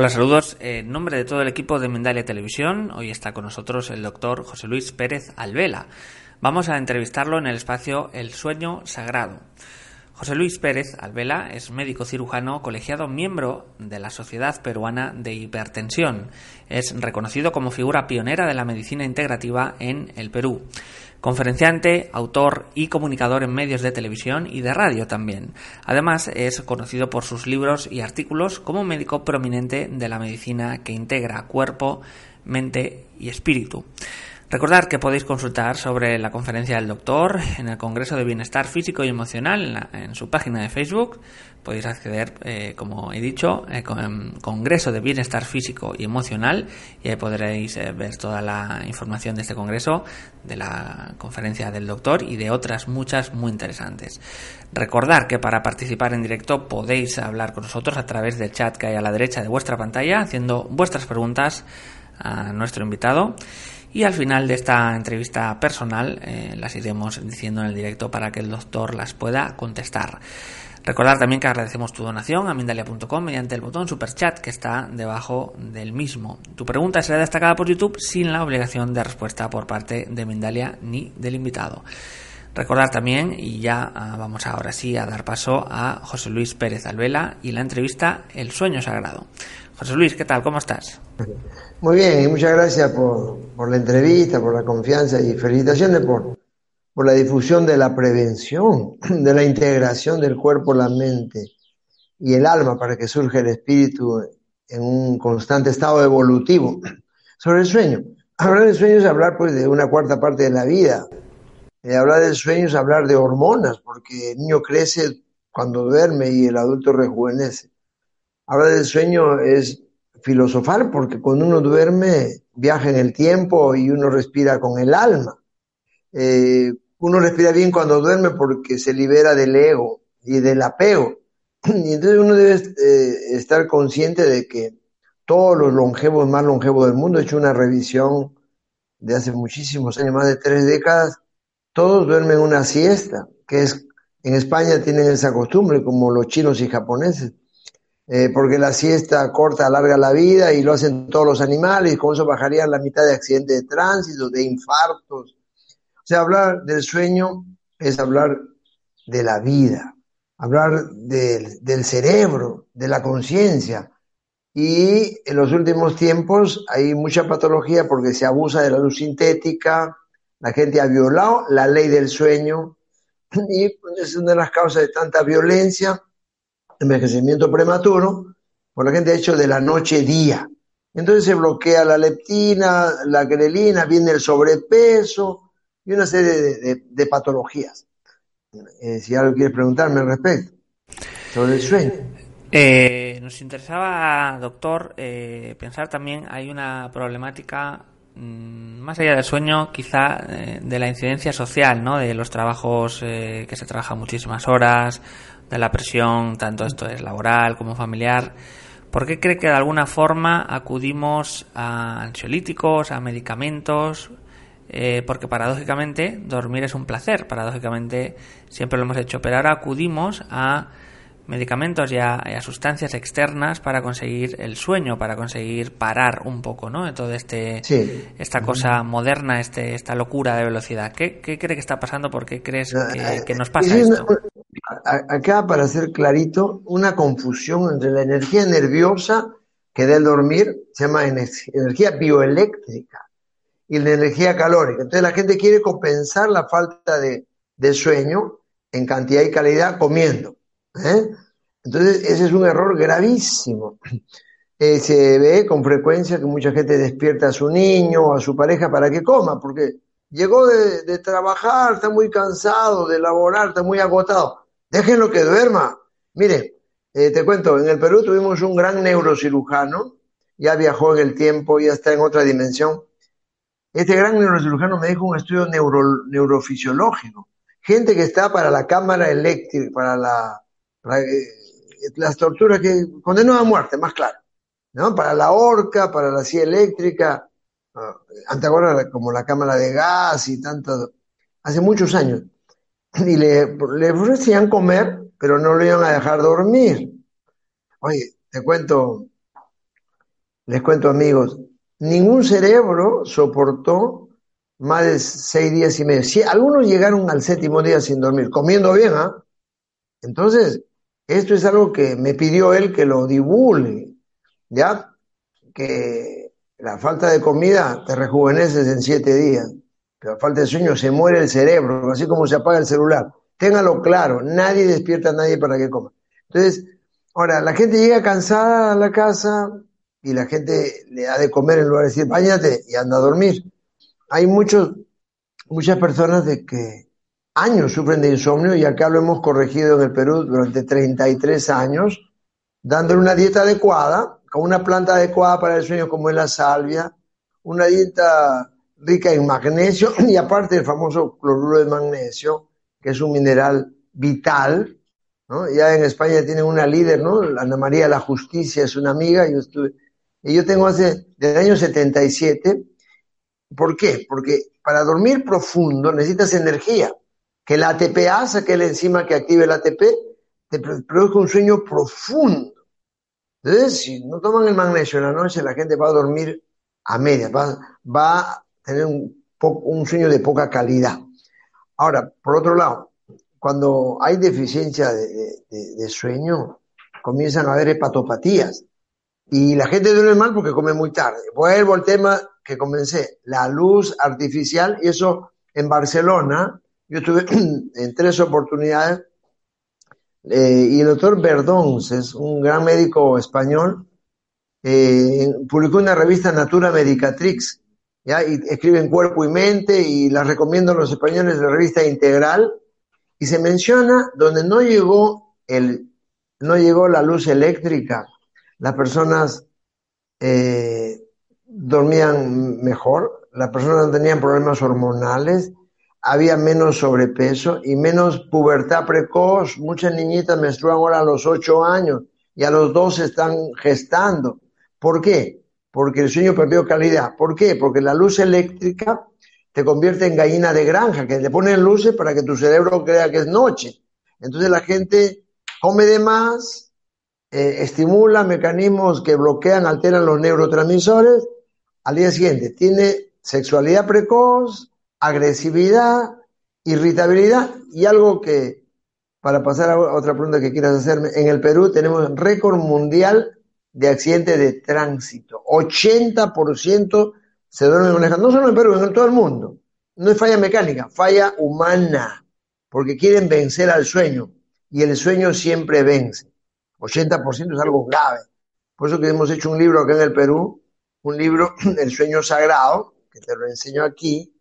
Hola, saludos. En nombre de todo el equipo de Mendalia Televisión, hoy está con nosotros el doctor José Luis Pérez Alvela. Vamos a entrevistarlo en el espacio El Sueño Sagrado. José Luis Pérez Alvela es médico cirujano colegiado miembro de la Sociedad Peruana de Hipertensión. Es reconocido como figura pionera de la medicina integrativa en el Perú. Conferenciante, autor y comunicador en medios de televisión y de radio también. Además, es conocido por sus libros y artículos como médico prominente de la medicina que integra cuerpo, mente y espíritu. Recordad que podéis consultar sobre la conferencia del doctor en el Congreso de Bienestar Físico y Emocional en, su página de Facebook. Podéis acceder, eh, como he dicho, eh, con Congreso de Bienestar Físico y Emocional y ahí podréis eh, ver toda la información de este congreso, de la conferencia del doctor y de otras muchas muy interesantes. Recordad que para participar en directo podéis hablar con nosotros a través del chat que hay a la derecha de vuestra pantalla, haciendo vuestras preguntas a nuestro invitado. Y al final de esta entrevista personal eh, las iremos diciendo en el directo para que el doctor las pueda contestar. Recordar también que agradecemos tu donación a Mindalia.com mediante el botón Super Chat que está debajo del mismo. Tu pregunta será destacada por YouTube sin la obligación de respuesta por parte de Mindalia ni del invitado. Recordar también, y ya ah, vamos ahora sí a dar paso a José Luis Pérez Alvela y la entrevista El sueño sagrado. José Luis, ¿qué tal? ¿Cómo estás? Muy bien, y muchas gracias por, por la entrevista, por la confianza y felicitaciones por, por la difusión de la prevención, de la integración del cuerpo, la mente y el alma para que surja el espíritu en un constante estado evolutivo. Sobre el sueño. Hablar del sueño es hablar pues de una cuarta parte de la vida. Eh, hablar del sueño es hablar de hormonas, porque el niño crece cuando duerme y el adulto rejuvenece. Hablar del sueño es filosofar, porque cuando uno duerme viaja en el tiempo y uno respira con el alma. Eh, uno respira bien cuando duerme porque se libera del ego y del apego. Y entonces uno debe eh, estar consciente de que todos los longevos, más longevos del mundo, he hecho una revisión de hace muchísimos años, más de tres décadas, todos duermen una siesta, que es, en España tienen esa costumbre, como los chinos y japoneses. Eh, porque la siesta corta, alarga la vida y lo hacen todos los animales, con eso bajarían la mitad de accidentes de tránsito, de infartos. O sea, hablar del sueño es hablar de la vida, hablar del cerebro, de la conciencia. Y en los últimos tiempos hay mucha patología porque se abusa de la luz sintética, la gente ha violado la ley del sueño y es una de las causas de tanta violencia envejecimiento prematuro, por la gente ha hecho de la noche día. Entonces se bloquea la leptina, la grelina, viene el sobrepeso y una serie de, patologías. Eh, si algo quieres preguntarme al respecto sobre el sueño. Eh, nos interesaba, doctor, eh, pensar también, hay una problemática más allá del sueño, quizá de la incidencia social, ¿no? De los trabajos que se trabajan muchísimas horas, de la presión, tanto esto es laboral como familiar. ¿Por qué cree que de alguna forma acudimos a ansiolíticos, a medicamentos? Eh, porque paradójicamente dormir es un placer, paradójicamente siempre lo hemos hecho, pero ahora acudimos a medicamentos y a, sustancias externas para conseguir el sueño, para conseguir parar un poco, ¿no? De todo este, esta cosa moderna, este, esta locura de velocidad. ¿Qué, cree que está pasando? ¿Por qué crees que, que nos pasa esto? Acá, para ser clarito, una confusión entre la energía nerviosa que da el dormir, se llama energía bioeléctrica, y la energía calórica. Entonces la gente quiere compensar la falta de, de sueño en cantidad y calidad comiendo. ¿Eh? Entonces, ese es un error gravísimo. Eh, se ve con frecuencia que mucha gente despierta a su niño o a su pareja para que coma, porque llegó de, trabajar, está muy cansado, de laborar, está muy agotado. Déjenlo que duerma. Mire, eh, te cuento, en el Perú tuvimos un gran neurocirujano, ya viajó en el tiempo, ya está en otra dimensión. Este gran neurocirujano me dijo un estudio neurofisiológico. Gente que está para la cámara eléctrica, para la las torturas que condenó a muerte, más claro, ¿no? Para la horca, para la silla eléctrica, uh, como la cámara de gas y tanto. hace muchos años, y le, ofrecían comer, pero no le iban a dejar dormir. Oye, te cuento, les cuento amigos, ningún cerebro soportó más de seis días y medio. Si algunos llegaron al séptimo día sin dormir, comiendo bien, ¿ah? Entonces, esto es algo que me pidió él que lo divulgue, ¿ya? Que la falta de comida te rejuveneces en siete días, pero la falta de sueño se muere el cerebro, así como se apaga el celular. Téngalo claro, nadie despierta a nadie para que coma. Entonces, ahora, la gente llega cansada a la casa y la gente le da de comer en lugar de decir, bañate y anda a dormir. Hay muchos, muchas personas de que años sufren de insomnio y acá lo hemos corregido en el Perú durante 33 años, dándole una dieta adecuada, con una planta adecuada para el sueño como es la salvia, una dieta rica en magnesio y aparte el famoso cloruro de magnesio, que es un mineral vital. Ya en España tienen una líder, ¿no? Ana María la Justicia es una amiga, yo estuve, y yo tengo hace, desde el año 77, ¿por qué? Porque para dormir profundo necesitas energía que el ATPase, que es la enzima que active el ATP, te produce un sueño profundo. Entonces, si no toman el magnesio en la noche, la gente va a dormir a media, va, a tener un, un sueño de poca calidad. Ahora, por otro lado, cuando hay deficiencia de, sueño, comienzan a haber hepatopatías. Y la gente duerme mal porque come muy tarde. Vuelvo al tema que comencé, la luz artificial, y eso en Barcelona, yo estuve en tres oportunidades eh, y el doctor es un gran médico español, eh, publicó una revista Natura Medicatrix, ¿ya? y escribe en Cuerpo y Mente y la recomiendo a los españoles la revista Integral, y se menciona donde no llegó, el, no llegó la luz eléctrica, las personas eh, dormían mejor, las personas no tenían problemas hormonales, había menos sobrepeso y menos pubertad precoz. Muchas niñitas menstruan ahora a los 8 años y a los 12 están gestando. ¿Por qué? Porque el sueño perdió calidad. ¿Por qué? Porque la luz eléctrica te convierte en gallina de granja, que le ponen luces para que tu cerebro crea que es noche. Entonces la gente come de más, eh, estimula mecanismos que bloquean, alteran los neurotransmisores. Al día siguiente tiene sexualidad precoz, agresividad, irritabilidad y algo que, para pasar a otra pregunta que quieras hacerme, en el Perú tenemos récord mundial de accidentes de tránsito. 80% se duermen manejando, no solo en Perú, en todo el mundo. No es falla mecánica, falla humana, porque quieren vencer al sueño y el sueño siempre vence. 80% es algo grave. Por eso que hemos hecho un libro acá en el Perú, un libro, El sueño sagrado, que te lo enseño aquí,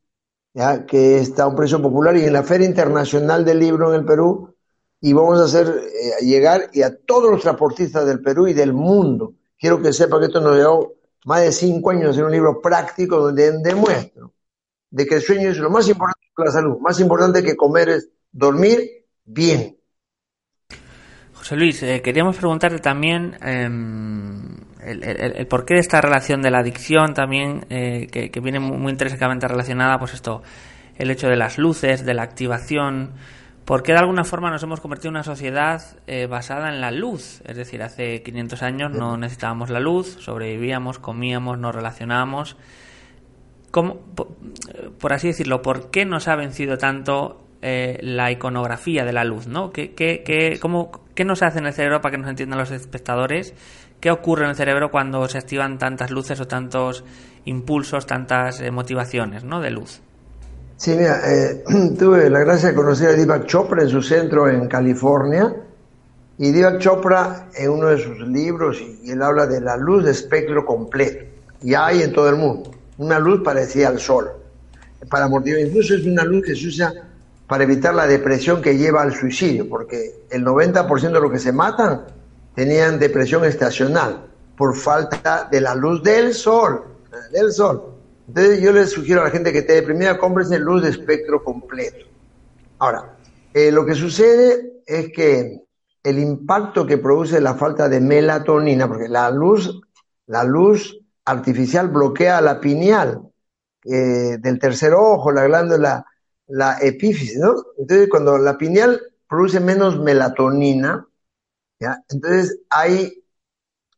que está a un precio popular y en la Feria Internacional del Libro en el Perú, y vamos a hacer eh, llegar y a todos los transportistas del Perú y del mundo. Quiero que sepa que esto nos llevó más de cinco años en un libro práctico donde demuestro de que el sueño es lo más importante para la salud, más importante que comer es dormir bien. Luis, eh, queríamos preguntarte también em, el, el, porqué de esta relación de la adicción también, eh, que, viene muy, intrínsecamente relacionada, pues esto, el hecho de las luces, de la activación, porque de alguna forma nos hemos convertido en una sociedad eh, basada en la luz, es decir, hace 500 años no necesitábamos la luz, sobrevivíamos, comíamos, nos relacionábamos. ¿Cómo, por, así decirlo, ¿por qué nos ha vencido tanto eh, la iconografía de la luz? ¿no? ¿Qué, qué, qué, cómo, ¿Qué nos hace en el cerebro para que nos entiendan los espectadores? ¿Qué ocurre en el cerebro cuando se activan tantas luces o tantos impulsos, tantas eh, motivaciones ¿no? de luz? Sí, mira, eh, tuve la gracia de conocer a Deepak Chopra en su centro en California. Y Deepak Chopra, en uno de sus libros, y él habla de la luz de espectro completo. Y hay en todo el mundo. Una luz parecida al sol. Para motivar, incluso es una luz que se usa para evitar la depresión que lleva al suicidio, porque el 90% de los que se matan tenían depresión estacional por falta de la luz del sol, del sol. Entonces yo les sugiero a la gente que esté deprimida, cómprense luz de espectro completo. Ahora, eh, lo que sucede es que el impacto que produce la falta de melatonina, porque la luz, la luz artificial bloquea la pineal eh, del tercer ojo, la glándula la epífisis, ¿no? Entonces, cuando la pineal produce menos melatonina, ¿ya? Entonces hay,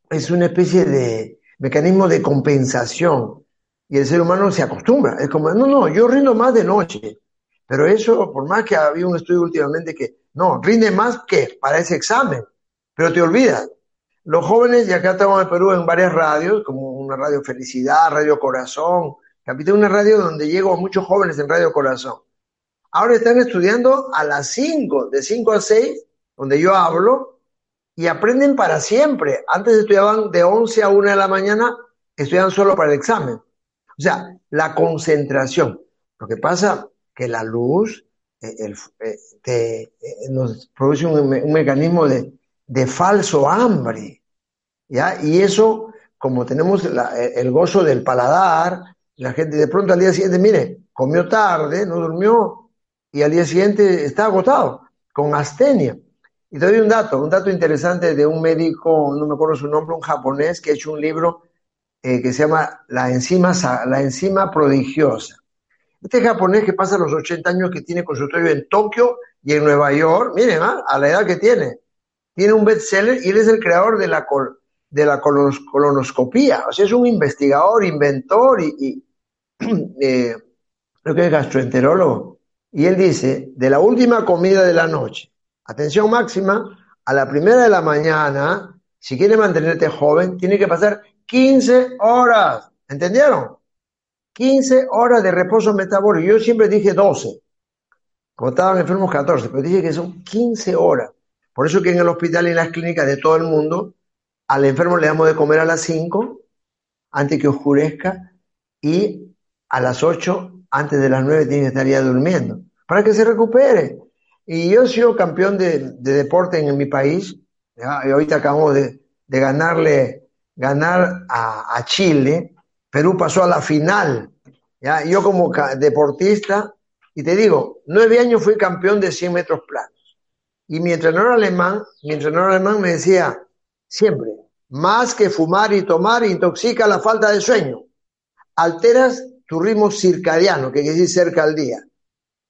es una especie de mecanismo de compensación y el ser humano se acostumbra. Es como, no, no, yo rindo más de noche. Pero eso, por más que había un estudio últimamente que, no, rinde más que para ese examen, pero te olvidas. Los jóvenes, y acá estamos en Perú en varias radios, como una radio Felicidad, Radio Corazón, capité una radio donde llego a muchos jóvenes en Radio Corazón. Ahora están estudiando a las 5, de 5 a 6, donde yo hablo, y aprenden para siempre. Antes estudiaban de 11 a 1 de la mañana, estudian solo para el examen. O sea, la concentración. Lo que pasa que la luz eh, eh, eh, nos produce un, mecanismo de, falso hambre. ¿ya? Y eso, como tenemos el gozo del paladar, la gente de pronto al día siguiente, mire, comió tarde, no durmió, y al día siguiente está agotado, con astenia. Y te doy un dato, un dato interesante de un médico, no me acuerdo su nombre, un japonés que ha hecho un libro eh, que se llama la enzima, la prodigiosa. Este japonés que pasa los 80 años que tiene consultorio en Tokio y en Nueva York, miren, ¿ah? a la edad que tiene, tiene un bestseller y él es el creador de la, de la colonoscopía. O sea, es un investigador, inventor y, y eh, creo que es gastroenterólogo. Y él dice, de la última comida de la noche, atención máxima, a la primera de la mañana, si quiere mantenerte joven, tiene que pasar 15 horas. ¿Entendieron? 15 horas de reposo metabólico. Yo siempre dije 12. Como estaban enfermos 14, pero dije que son 15 horas. Por eso que en el hospital y en las clínicas de todo el mundo, al enfermo le damos de comer a las 5, antes que oscurezca, y a las 8 antes de las nueve tiene que estar ya durmiendo, para que se recupere. Y yo he sido campeón de, deporte en, mi país, y ahorita acabamos de, ganarle, ganar a, Chile, Perú pasó a la final, ¿ya? yo como deportista, y te digo, nueve años fui campeón de 100 metros planos. Y mi entrenador alemán, mi entrenador alemán me decía siempre, más que fumar y tomar, intoxica la falta de sueño. Alteras tu ritmo circadiano, que quiere decir cerca al día,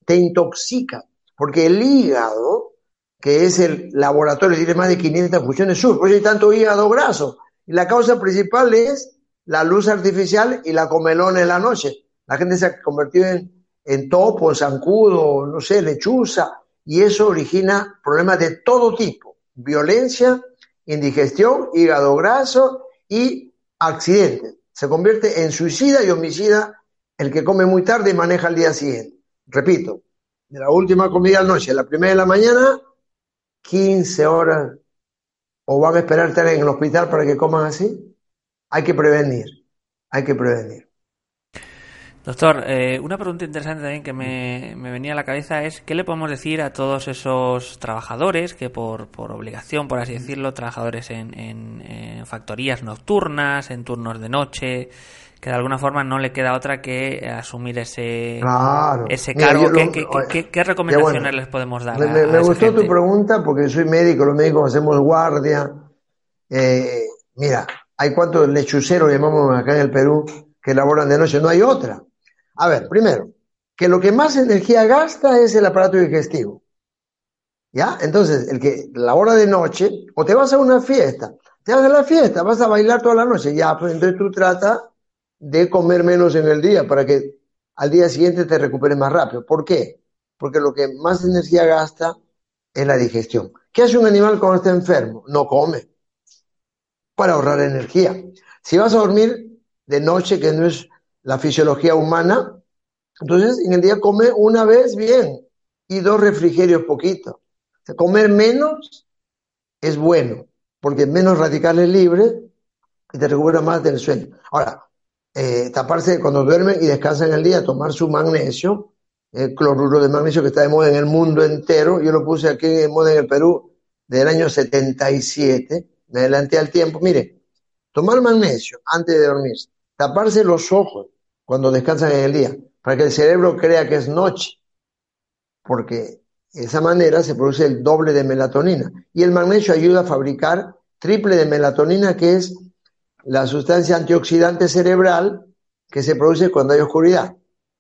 te intoxica, porque el hígado, que es el laboratorio, tiene más de 500 funciones sur, por eso hay tanto hígado graso. Y la causa principal es la luz artificial y la comelona en la noche. La gente se ha convertido en, en topo, zancudo, no sé, lechuza, y eso origina problemas de todo tipo, violencia, indigestión, hígado graso y accidentes. Se convierte en suicida y homicida el que come muy tarde maneja al día siguiente. Repito, de la última comida de la noche a la primera de la mañana, 15 horas. ¿O van a esperar estar en el hospital para que coman así? Hay que prevenir, hay que prevenir. Doctor, eh, una pregunta interesante también que me, venía a la cabeza es ¿qué le podemos decir a todos esos trabajadores que por, por obligación, por así decirlo, trabajadores en, en factorías nocturnas, en turnos de noche, que de alguna forma no le queda otra que asumir ese, ese cargo. ¿Qué, recomendaciones les podemos dar? Me, gustó tu pregunta porque soy médico, los médicos hacemos guardia. Eh, mira, hay cuantos lechuceros, llamamos acá en el Perú, que laboran de noche, no hay otra. A ver, primero, que lo que más energía gasta es el aparato digestivo. ¿Ya? Entonces, el que labora de noche, o te vas a una fiesta, te vas a la fiesta, vas a bailar toda la noche, ya, pues entonces tú tratas de comer menos en el día para que al día siguiente te recuperes más rápido. ¿Por qué? Porque lo que más energía gasta es la digestión. ¿Qué hace un animal cuando está enfermo? No come para ahorrar energía. Si vas a dormir de noche, que no es la fisiología humana, entonces en el día come una vez bien y dos refrigerios poquito. comer menos es bueno, porque menos radicales libres y te recupera más del sueño. Ahora, eh, taparse cuando duermen y descansan el día, tomar su magnesio, el cloruro de magnesio que está de moda en el mundo entero. Yo lo puse aquí de moda en el Perú del año 77, me adelanté al tiempo. Mire, tomar magnesio antes de dormir, taparse los ojos cuando descansan en el día, para que el cerebro crea que es noche, porque de esa manera se produce el doble de melatonina. Y el magnesio ayuda a fabricar triple de melatonina, que es la sustancia antioxidante cerebral que se produce cuando hay oscuridad.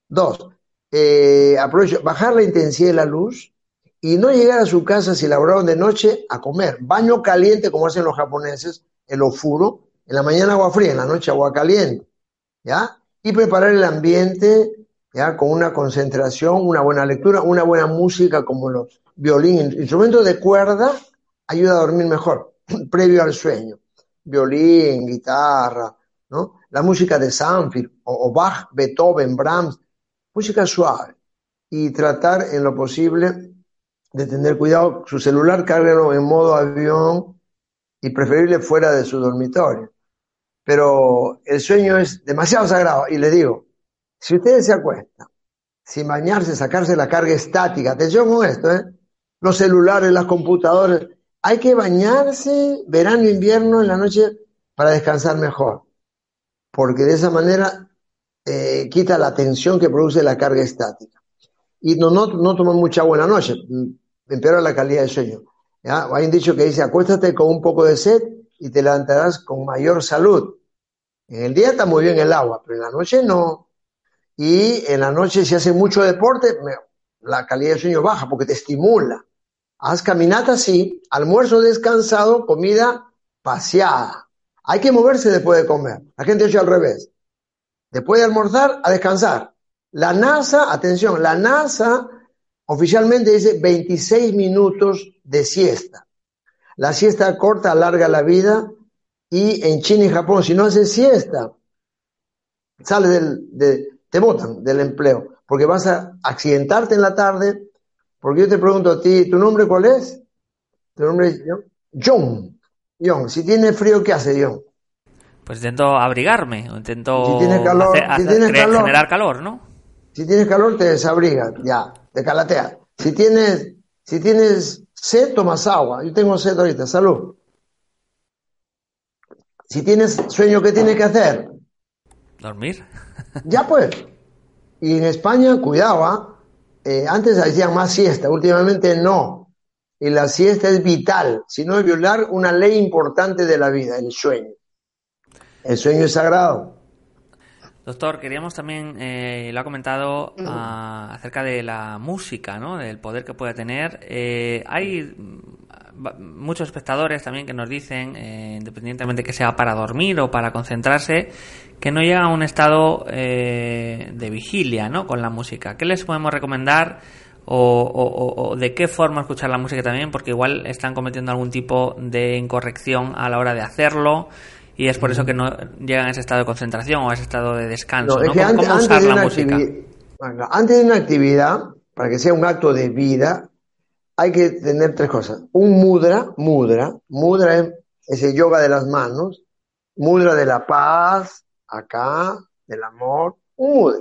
Dos, eh, bajar la intensidad de la luz y no llegar a su casa si laboraron de noche a comer. Baño caliente, como hacen los japoneses, el ofuro, en la mañana agua fría, en la noche agua caliente, ¿ya? Y preparar el ambiente, ¿ya? Con una concentración, una buena lectura, una buena música como los violín, instrumentos de cuerda, ayuda a dormir mejor, previo al sueño. Violín, guitarra, ¿no? La música de Sanfield, o, Bach, Beethoven, Brahms, música suave. Y tratar en lo posible de tener cuidado, su celular cárguelo en modo avión y preferible fuera de su dormitorio. Pero el sueño es demasiado sagrado y le digo, si ustedes se acuestan, sin bañarse, sacarse la carga estática, atención con esto, ¿eh? los celulares, las computadoras, hay que bañarse verano, invierno, en la noche para descansar mejor, porque de esa manera eh, quita la tensión que produce la carga estática. Y no, no, no tomar mucha agua en la noche, empeora la calidad del sueño. ¿ya? Hay un dicho que dice, acuéstate con un poco de sed y te levantarás con mayor salud. En el día está muy bien el agua, pero en la noche no. Y en la noche si hace mucho deporte, la calidad del sueño baja porque te estimula. Haz caminata, sí, almuerzo descansado, comida paseada. Hay que moverse después de comer. La gente hecho al revés. Después de almorzar, a descansar. La NASA, atención, la NASA oficialmente dice 26 minutos de siesta. La siesta corta alarga la vida y en China y Japón, si no haces siesta, sales del, de, te botan del empleo, porque vas a accidentarte en la tarde, porque yo te pregunto a ti, ¿tu nombre cuál es? ¿Tu nombre es John? John, si tiene frío, ¿qué hace John? Pues intento abrigarme, intento si calor, generar calor, ¿no? Si tienes calor, te desabrigas, ya, te calateas. Si tienes, si tienes sed, tomas agua. Yo tengo sed ahorita, salud. Si tienes sueño, ¿qué tienes que hacer? Dormir. ya pues. Y en España, cuidado, ¿ah? Eh, antes hacían más siesta, últimamente no. Y la siesta es vital, si no es violar una ley importante de la vida, el sueño. El sueño es sagrado. Doctor, queríamos también, eh, lo ha comentado ah, acerca de la música, ¿no? Del poder que puede tener. Eh, hay muchos espectadores también que nos dicen, independientemente que sea para dormir o para concentrarse, que no llega a un estado eh, de vigilia ¿no? con la música. ¿Qué les podemos recomendar o, de qué forma escuchar la música también? Porque igual están cometiendo algún tipo de incorrección a la hora de hacerlo y es por eso que no llegan a ese estado de concentración o a ese estado de descanso. ¿no? ¿Cómo, usar la música? Antes de una actividad, para que sea un acto de vida, hay que tener tres cosas. Un mudra, mudra, mudra es ese yoga de las manos, mudra de la paz, acá, del amor, un mudra.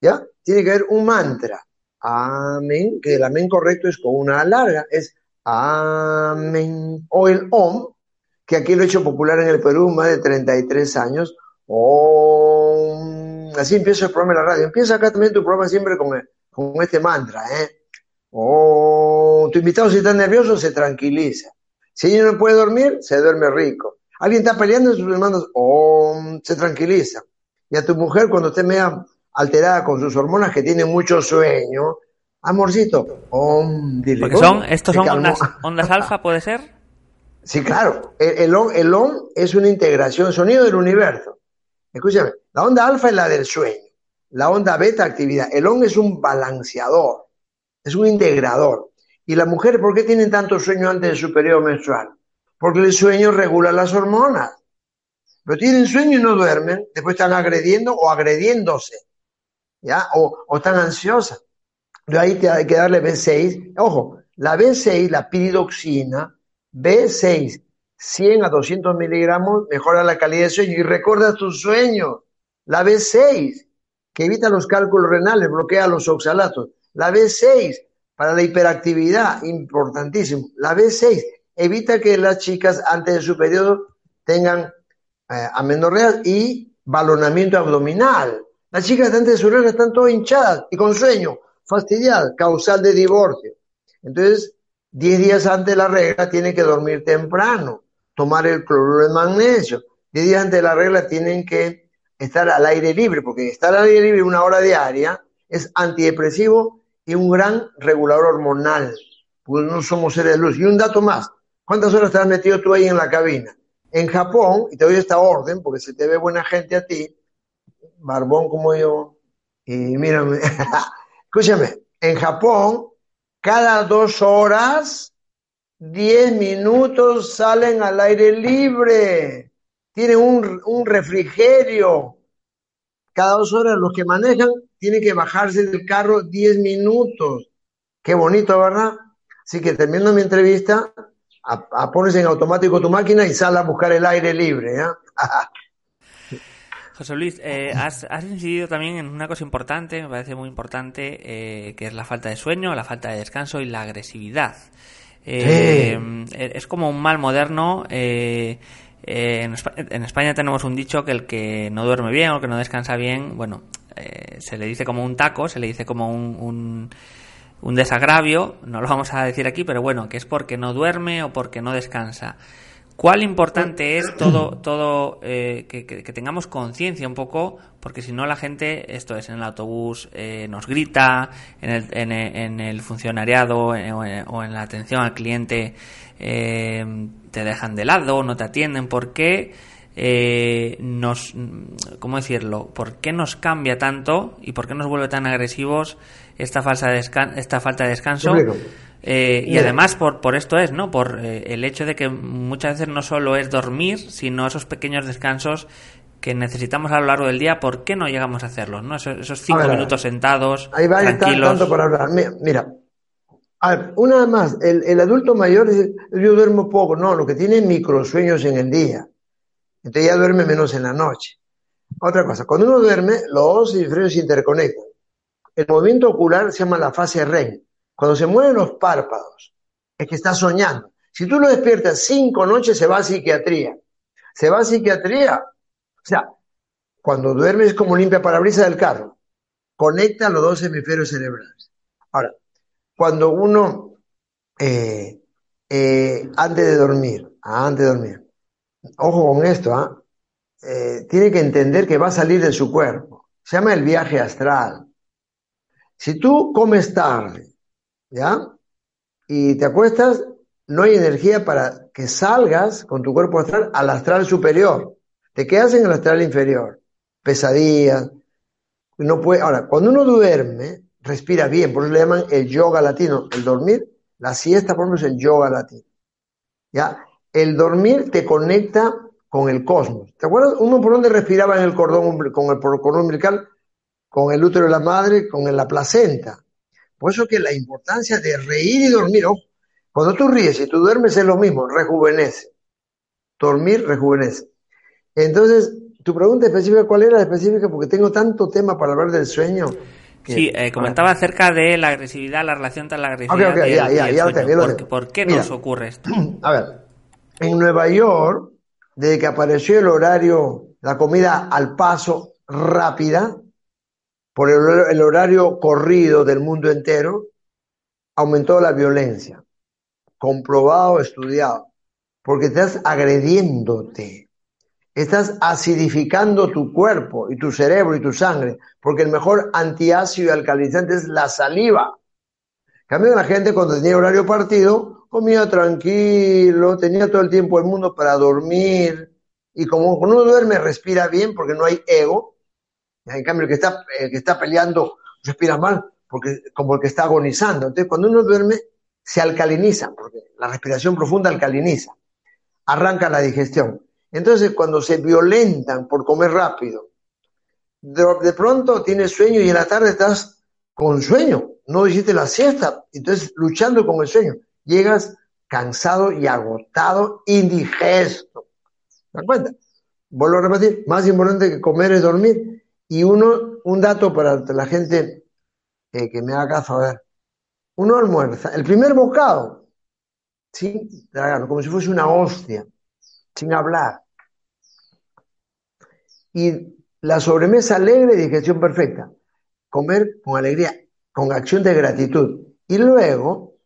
¿Ya? Tiene que haber un mantra. Amén, que el amén correcto es con una larga, es amén. O el om, que aquí lo he hecho popular en el Perú más de 33 años. Om. Así empieza el programa de la radio. Empieza acá también tu programa siempre con, con este mantra, ¿eh? Oh, tu invitado si está nervioso se tranquiliza. Si ella no puede dormir, se duerme rico. Alguien está peleando en sus hermanos, oh, se tranquiliza. Y a tu mujer, cuando esté media alterada con sus hormonas, que tiene mucho sueño, amorcito, oh, dile. Porque son, estos son ondas, ondas alfa, ¿puede ser? Sí, claro. El, el, OM es una integración, sonido del universo. Escúchame, la onda alfa es la del sueño. La onda beta, actividad. El OM es un balanceador, es un integrador. ¿Y las mujeres por qué tienen tanto sueño antes de su periodo menstrual? porque el sueño regula las hormonas. Pero tienen sueño y no duermen, después están agrediendo o agrediéndose, ¿ya? O, están ansiosas. De ahí hay que darle B6. Ojo, la B6, la piridoxina, B6, 100 a 200 miligramos, mejora la calidad de sueño y recuerda tus sueños. La B6, que evita los cálculos renales, bloquea los oxalatos. La B6, para la hiperactividad, importantísimo. La B6, evita que las chicas antes de su periodo tengan eh, y balonamiento abdominal. Las chicas antes de su regla están todas hinchadas y con sueño, fastidiadas, causal de divorcio. Entonces, 10 días antes de la regla tienen que dormir temprano, tomar el cloruro de magnesio. 10 días antes de la regla tienen que estar al aire libre, porque estar al aire libre una hora diaria es antidepresivo y un gran regulador hormonal. Pues no somos seres de luz. Y un dato más. ¿Cuántas horas te has metido tú ahí en la cabina? En Japón, y te doy esta orden porque se te ve buena gente a ti, barbón como yo, y mírame, escúchame, en Japón, cada dos horas, diez minutos salen al aire libre, tienen un, refrigerio. Cada dos horas los que manejan tienen que bajarse del carro diez minutos. Qué bonito, ¿verdad? Así que terminando mi entrevista, pones en automático tu máquina y sal a buscar el aire libre. ¿eh? José Luis, eh, has, incidido también en una cosa importante, me parece muy importante, eh, que es la falta de sueño, la falta de descanso y la agresividad. Es como un mal moderno. en, España, tenemos un dicho que el que no duerme bien o que no descansa bien, bueno, se le dice como un taco, se le dice como un un desagravio, no lo vamos a decir aquí, pero bueno, que es porque no duerme o porque no descansa. ¿Cuál importante es todo, todo eh, que, tengamos conciencia un poco? Porque si no la gente, esto es, en el autobús eh, nos grita, en el, en, el funcionariado eh, o, en, la atención al cliente te dejan de lado, no te atienden. ¿Por qué nos, cómo decirlo? ¿Por qué nos cambia tanto y por qué nos vuelve tan agresivos esta, falsa esta falta de descanso. Eh, y además por, por esto es, ¿no? Por eh, el hecho de que muchas veces no solo es dormir, sino esos pequeños descansos que necesitamos a lo largo del día, ¿por qué no llegamos a hacerlos? ¿no? Esos, cinco minutos sentados, ahí va tranquilos. tanto para hablar. Mira, una vez más, el, el, adulto mayor dice, yo duermo poco. No, lo que tiene es microsueños en el día. Entonces ya duerme menos en la noche. Otra cosa, cuando uno duerme, los ojos y se interconectan. El movimiento ocular se llama la fase REM. Cuando se mueven los párpados, es que está soñando. Si tú lo despiertas cinco noches, se va a psiquiatría. Se va a psiquiatría. O sea, cuando duermes es como limpia parabrisas del carro. Conecta los dos hemisferios cerebrales. Ahora, cuando uno, eh, eh, antes de dormir, antes de dormir, ojo con esto, ¿ah? eh, tiene que entender que va a salir de su cuerpo. Se llama el viaje astral. Si tú comes tarde, ¿ya? Y te acuestas, no hay energía para que salgas con tu cuerpo astral al astral superior. Te quedas en el astral inferior. Pesadillas. No puede... Ahora, cuando uno duerme, respira bien, por eso le llaman el yoga latino. El dormir, la siesta, por ejemplo, es el yoga latino. ¿Ya? El dormir te conecta con el cosmos. ¿Te acuerdas? Uno por donde respiraba en el cordón, con el cordón umbilical, con el útero de la madre, con la placenta. Por eso que la importancia de reír y dormir, cuando tú ríes y tú duermes es lo mismo, rejuvenece. Dormir rejuvenece. Entonces, tu pregunta específica, ¿cuál era específica? Porque tengo tanto tema para hablar del sueño. sí, eh, comentaba acerca de la agresividad, la relación entre la agresividad okay, okay, ya, ya, ya, ¿Por, ¿Por, qué nos ocurre esto? A ver, en Nueva York, desde que apareció el horario, la comida al paso rápida, por el, horario corrido del mundo entero, aumentó la violencia. Comprobado, estudiado. Porque estás agrediéndote. Estás acidificando tu cuerpo y tu cerebro y tu sangre. Porque el mejor antiácido y alcalizante es la saliva. Cambio la gente cuando tenía horario partido, comía tranquilo, tenía todo el tiempo el mundo para dormir. Y como uno duerme, respira bien porque no hay ego, en cambio, el que está, que está peleando respira mal, porque, como el que está agonizando. Entonces, cuando uno duerme, se alcaliniza, porque la respiración profunda alcaliniza, arranca la digestión. Entonces, cuando se violentan por comer rápido, de, pronto tienes sueño y en la tarde estás con sueño, no hiciste la siesta, entonces luchando con el sueño, llegas cansado y agotado, indigesto. ¿Te das cuenta? Vuelvo a repetir, más importante que comer es dormir. Y uno, un dato para la gente eh, que me haga caso, a ver. Uno almuerza, el primer bocado, sin como si fuese una hostia, sin hablar. Y la sobremesa alegre, digestión perfecta. Comer con alegría, con acción de gratitud. Y luego,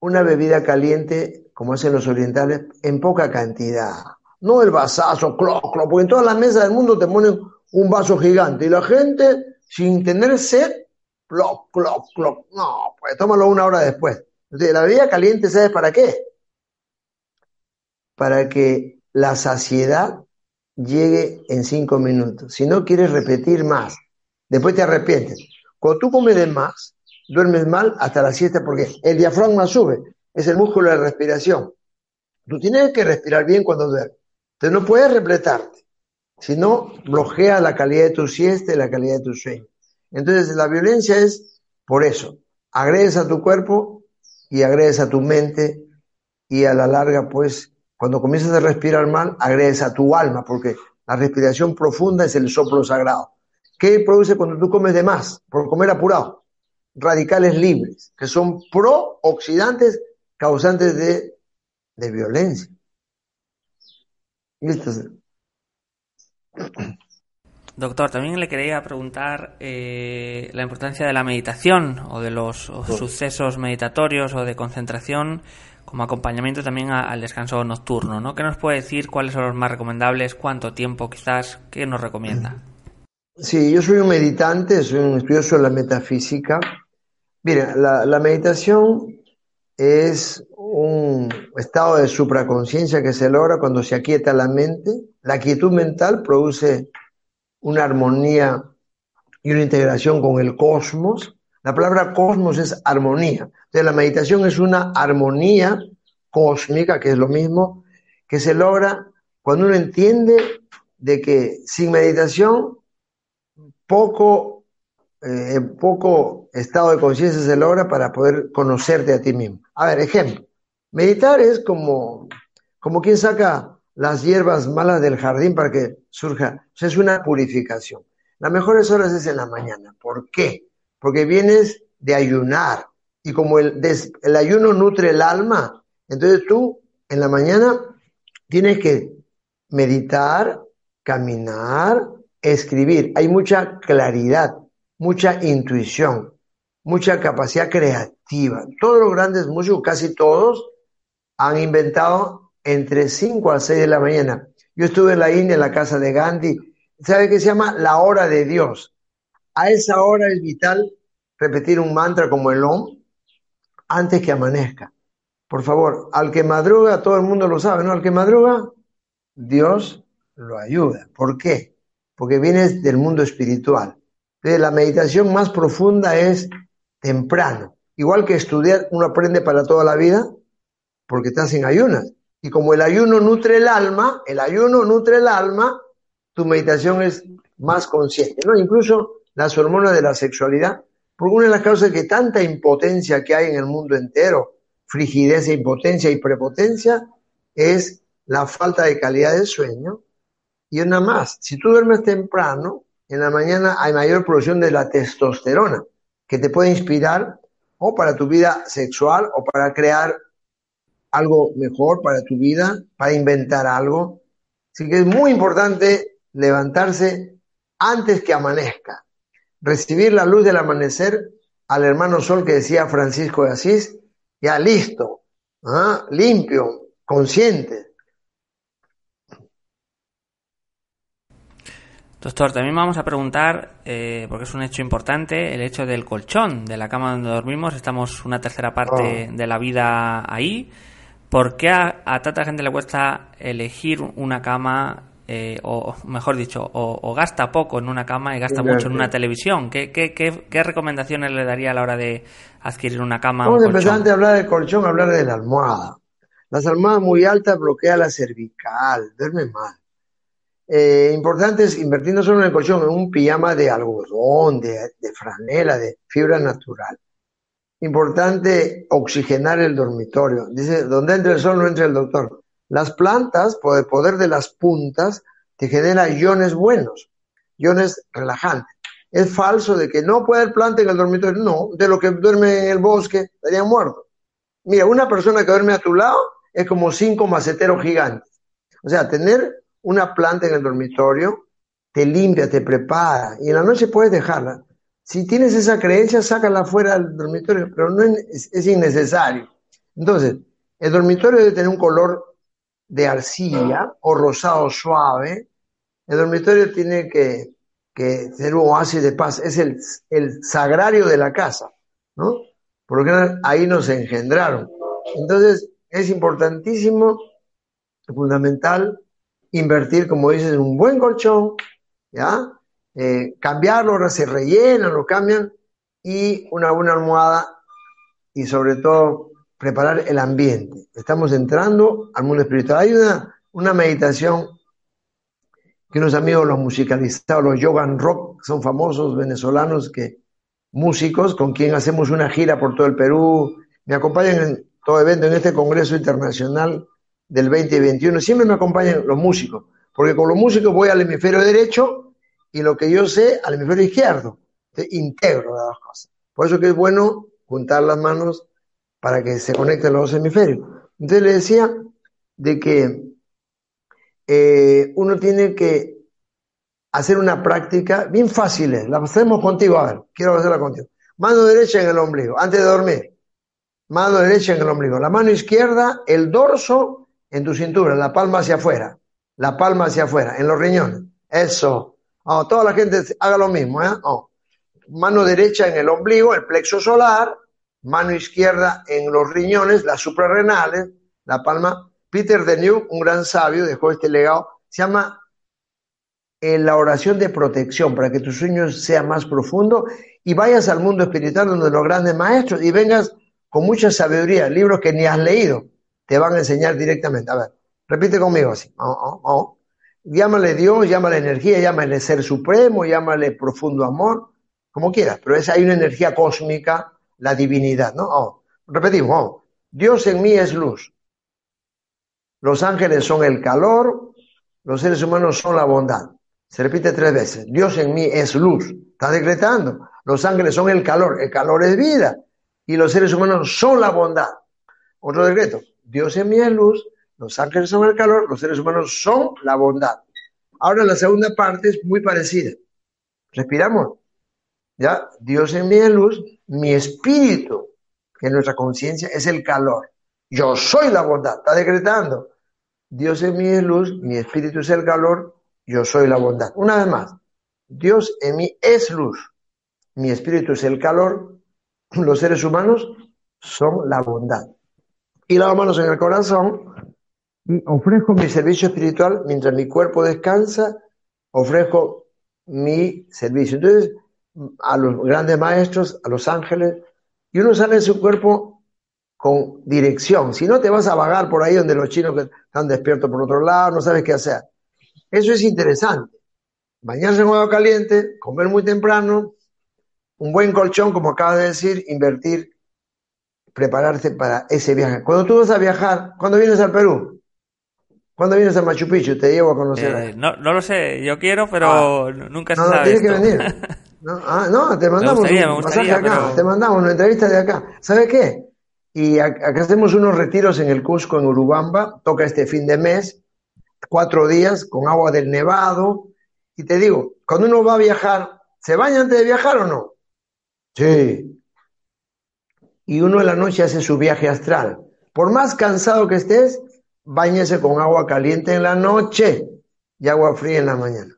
una bebida caliente, como hacen los orientales, en poca cantidad. No el vasazo, clo, clo, porque en todas las mesas del mundo te ponen un vaso gigante y la gente sin tener sed, cloc, cloc, cloc. No, pues tómalo una hora después. Entonces, la bebida caliente, ¿sabes para qué? Para que la saciedad llegue en cinco minutos. Si no quieres repetir más, después te arrepientes. Cuando tú comes de más, duermes mal hasta la siesta porque el diafragma sube, es el músculo de respiración. Tú tienes que respirar bien cuando duermes. Entonces no puedes repletarte, si no bloquea la calidad de tu siesta y la calidad de tu sueño. Entonces la violencia es por eso. Agredes a tu cuerpo y agredes a tu mente y a la larga pues cuando comienzas a respirar mal agredes a tu alma porque la respiración profunda es el soplo sagrado. ¿Qué produce cuando tú comes de más? Por comer apurado. Radicales libres, que son pro-oxidantes causantes de, de violencia. Doctor, también le quería preguntar eh, la importancia de la meditación o de los sucesos meditatorios o de concentración como acompañamiento también al descanso nocturno, ¿no? ¿Qué nos puede decir? ¿Cuáles son los más recomendables? ¿Cuánto tiempo quizás? ¿Qué nos recomienda? Sí, yo soy un meditante, soy un estudioso de la metafísica. Mira, la, meditación es un estado de supraconciencia que se logra cuando se aquieta la mente. La quietud mental produce una armonía y una integración con el cosmos. La palabra cosmos es armonía. Entonces la meditación es una armonía cósmica, que es lo mismo, que se logra cuando uno entiende de que sin meditación poco, eh, poco estado de conciencia se logra para poder conocerte a ti mismo. A ver, ejemplo. Meditar es como, como quien saca las hierbas malas del jardín para que surja. Es una purificación. Las mejores horas es en la mañana. ¿Por qué? Porque vienes de ayunar. Y como el, el ayuno nutre el alma, entonces tú en la mañana tienes que meditar, caminar, escribir. Hay mucha claridad, mucha intuición, mucha capacidad creativa. Todos los grandes músicos, casi todos, han inventado entre 5 a 6 de la mañana. Yo estuve en la India, en la casa de Gandhi. ¿Sabe qué se llama? La hora de Dios. A esa hora es vital repetir un mantra como el OM antes que amanezca. Por favor, al que madruga, todo el mundo lo sabe, ¿no? Al que madruga, Dios lo ayuda. ¿Por qué? porque vienes del mundo espiritual. Entonces, la meditación más profunda es temprano. Igual que estudiar, uno aprende para toda la vida, porque estás en ayunas. Y como el ayuno nutre el alma, el ayuno nutre el alma, tu meditación es más consciente, ¿no? Incluso las hormonas de la sexualidad, porque una de las causas que tanta impotencia que hay en el mundo entero, frigidez, e impotencia y prepotencia, es la falta de calidad de sueño y una más, si tú duermes temprano, en la mañana hay mayor producción de la testosterona, que te puede inspirar o para tu vida sexual o para crear algo mejor para tu vida, para inventar algo. Así que es muy importante levantarse antes que amanezca, recibir la luz del amanecer al hermano sol que decía Francisco de Asís, ya listo, ¿ah? limpio, consciente, Doctor, también vamos a preguntar, eh, porque es un hecho importante, el hecho del colchón, de la cama donde dormimos. Estamos una tercera parte oh. de la vida ahí. ¿Por qué a, tanta gente le cuesta elegir una cama, eh, o mejor dicho, o, gasta poco en una cama y gasta mucho en una televisión? ¿Qué, qué, qué, recomendaciones le daría a la hora de adquirir una cama? Vamos a empezar antes de hablar del colchón, a hablar de la almohada. Las almohadas muy altas bloquean la cervical, duerme mal. Eh, importante es invertir no solo en el colchón, en un pijama de algodón, de, franela, de fibra natural. Importante oxigenar el dormitorio. Dice, donde entre el sol no entra el doctor. Las plantas, por el poder de las puntas, te generan iones buenos, iones relajantes. Es falso de que no puede haber planta en el dormitorio. No, de lo que duerme en el bosque, estaría muerto. Mira, una persona que duerme a tu lado es como cinco maceteros gigantes. O sea, tener una planta en el dormitorio, te limpia, te prepara y en la noche puedes dejarla. Si tienes esa creencia, sácala fuera del dormitorio, pero no es, es innecesario. Entonces, el dormitorio debe tener un color de arcilla o rosado suave. El dormitorio tiene que que tener un oasis de paz, es el, sagrario de la casa, ¿no? Por lo general ahí nos engendraron. Entonces es importantísimo, fundamental, invertir, como dices, en un buen colchón, ¿ya? Eh, cambiarlo, se rellenan, lo cambian, y una buena almohada, y sobre todo preparar el ambiente. Estamos entrando al mundo espiritual. Hay una, una meditación que unos amigos los musicalizados, los Yogan Rock, son famosos venezolanos que músicos con quien hacemos una gira por todo el Perú, me acompañan en todo evento, en este Congreso Internacional del 2021, siempre me acompañan los músicos, porque con los músicos voy al hemisferio derecho y lo que yo sé al hemisferio izquierdo, integro las dos cosas. Por eso que es bueno juntar las manos para que se conecten los dos hemisferios. Entonces le decía de que eh, uno tiene que hacer una práctica bien fácil. La hacemos contigo, a ver, quiero hacerla contigo. Mano derecha en el ombligo, antes de dormir. Mano derecha en el ombligo. La mano izquierda, el dorso en tu cintura, la palma hacia afuera. La palma hacia afuera, en los riñones. Eso. Oh, toda la gente haga lo mismo, ¿eh? Oh. Mano derecha en el ombligo, el plexo solar. Mano izquierda en los riñones, las suprarrenales, la palma. Peter New, un gran sabio, dejó este legado. Se llama en la oración de protección para que tu sueño sea más profundo y vayas al mundo espiritual donde los grandes maestros y vengas con mucha sabiduría, libros que ni has leído, te van a enseñar directamente. A ver, repite conmigo así. Oh, oh, oh. Llámale Dios, llámale energía, llámale ser supremo, llámale profundo amor, como quieras, pero es, hay una energía cósmica, la divinidad, ¿no? repetimos, Dios en mí es luz. Los ángeles son el calor, los seres humanos son la bondad. Se repite tres veces. Dios en mí es luz. Está decretando. Los ángeles son el calor. El calor es vida. Y los seres humanos son la bondad. Otro decreto. Dios en mí es luz. Los ángeles son el calor. Los seres humanos son la bondad. Ahora la segunda parte es muy parecida. Respiramos. ¿Ya? Dios en mí es luz. Mi espíritu, que nuestra conciencia es el calor. Yo soy la bondad. Está decretando. Dios en mí es luz. Mi espíritu es el calor yo soy la bondad. Una vez más, Dios en mí es luz, mi espíritu es el calor, los seres humanos son la bondad. Y las manos en el corazón, ofrezco mi servicio espiritual mientras mi cuerpo descansa, ofrezco mi servicio. Entonces, a los grandes maestros, a los ángeles, y uno sale de su cuerpo con dirección. Si no, te vas a vagar por ahí donde los chinos están despiertos por otro lado, no sabes qué hacer. Eso es interesante. Bañarse en agua caliente, comer muy temprano, un buen colchón, como acaba de decir, invertir, prepararse para ese viaje. Cuando tú vas a viajar, ¿cuándo vienes al Perú? ¿Cuándo vienes a Machu Picchu? Te llevo a conocer. Eh, no, no lo sé, yo quiero, pero ah. nunca se no, sabe. No, tienes que venir. No, ah, no, te mandamos un pasaje acá, te mandamos una entrevista de acá. ¿Sabes qué? Y acá hacemos unos retiros en el Cusco, en Urubamba, toca este fin de mes, cuatro días con agua del Nevado. Y te digo, cuando uno va a viajar, ¿se baña antes de viajar o no? Sí. Y uno en la noche hace su viaje astral. Por más cansado que estés, bañese con agua caliente en la noche y agua fría en la mañana.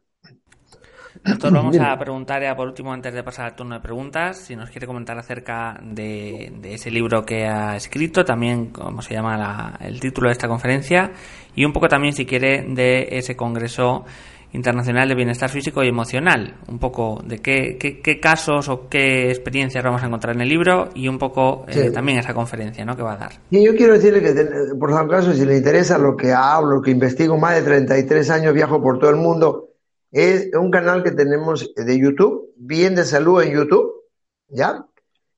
Nosotros vamos a preguntar ya por último, antes de pasar al turno de preguntas, si nos quiere comentar acerca de, ese libro que ha escrito, también cómo se llama el título de esta conferencia, y un poco también, si quiere, de ese Congreso Internacional de Bienestar Físico y Emocional. Un poco de qué, qué, casos o qué experiencias vamos a encontrar en el libro y un poco eh, también esa conferencia ¿no? que va a dar. Y yo quiero decirle que, por caso, si le interesa lo que hablo, lo que investigo, más de 33 años viajo por todo el mundo es un canal que tenemos de YouTube, Bien de Salud en YouTube, ¿ya?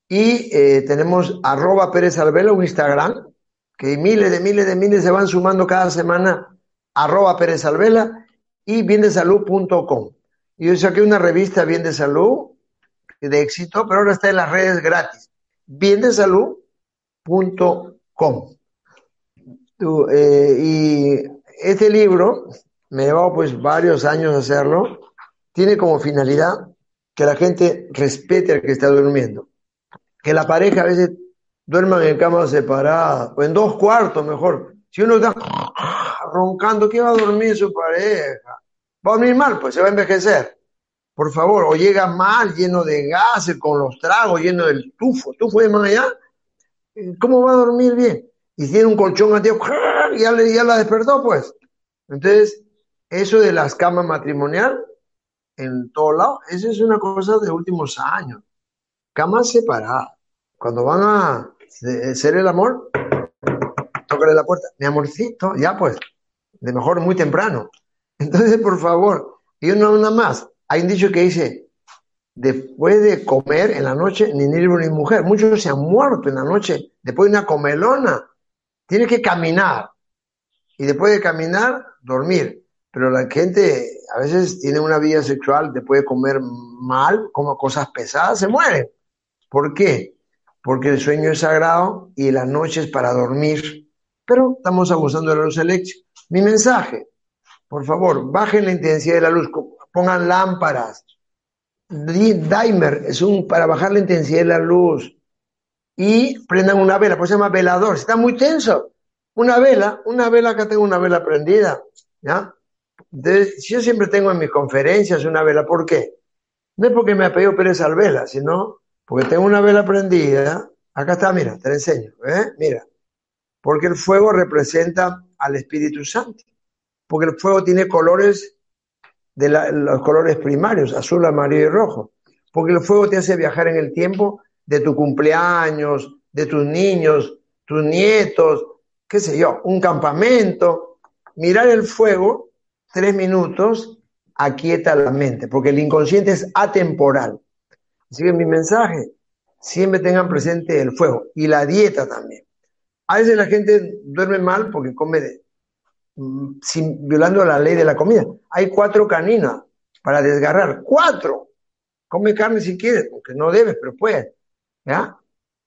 Y eh, tenemos arroba Pérez Alvela, un Instagram, que miles de miles de miles se van sumando cada semana, arroba Pérez Alvela y biendesalud.com. Yo saqué una revista Bien de Salud, de éxito, pero ahora está en las redes gratis. Biendesalud.com. Eh, y este libro me ha llevado pues varios años hacerlo, tiene como finalidad que la gente respete al que está durmiendo. Que la pareja a veces duerman en camas separadas o en dos cuartos mejor. Si uno está roncando, ¿qué va a dormir su pareja? Va a dormir mal, pues se va a envejecer. por favor, o llega mal, lleno de gases, con los tragos, lleno del tufo, tufo de más allá, ¿cómo va a dormir bien? Y tiene un colchón antiguo, ya, ya la despertó, pues. Entonces, eso de las camas matrimonial, en todo lado, eso es una cosa de últimos años. Camas separadas. Cuando van a hacer el amor, tócale la puerta. Mi amorcito, ya pues, de mejor muy temprano. Entonces, por favor, y una, una más. Hay un dicho que dice, después de comer en la noche, ni niño ni mujer. Muchos se han muerto en la noche después de una comelona. Tiene que caminar. Y después de caminar, dormir. Pero la gente a veces tiene una vida sexual, después de comer mal, como cosas pesadas, se muere. ¿Por qué? Porque el sueño es sagrado y la noche es para dormir. Pero estamos abusando de la luz eléctrica. Mi mensaje, por favor, bajen la intensidad de la luz, pongan lámparas. Dimer es un para bajar la intensidad de la luz y prendan una vela, pues se llama velador. está muy tenso, una vela, una vela, acá tengo una vela prendida, ¿ya? yo siempre tengo en mis conferencias una vela, ¿por qué? No es porque me apellido Pérez vela, sino porque tengo una vela prendida, acá está, mira, te la enseño, ¿eh? Mira, porque el fuego representa al Espíritu Santo, porque el fuego tiene colores de los colores primarios, azul, amarillo y rojo, porque el fuego te hace viajar en el tiempo de tu cumpleaños, de tus niños, tus nietos, qué sé yo, un campamento. Mirar el fuego tres minutos aquieta la mente, porque el inconsciente es atemporal. Así que mi mensaje, siempre tengan presente el fuego y la dieta también. A veces la gente duerme mal porque come mm, sin, violando la ley de la comida. Hay cuatro caninas para desgarrar. ¡Cuatro! Come carne si quieres, aunque no debes, pero puedes. ¿Ya?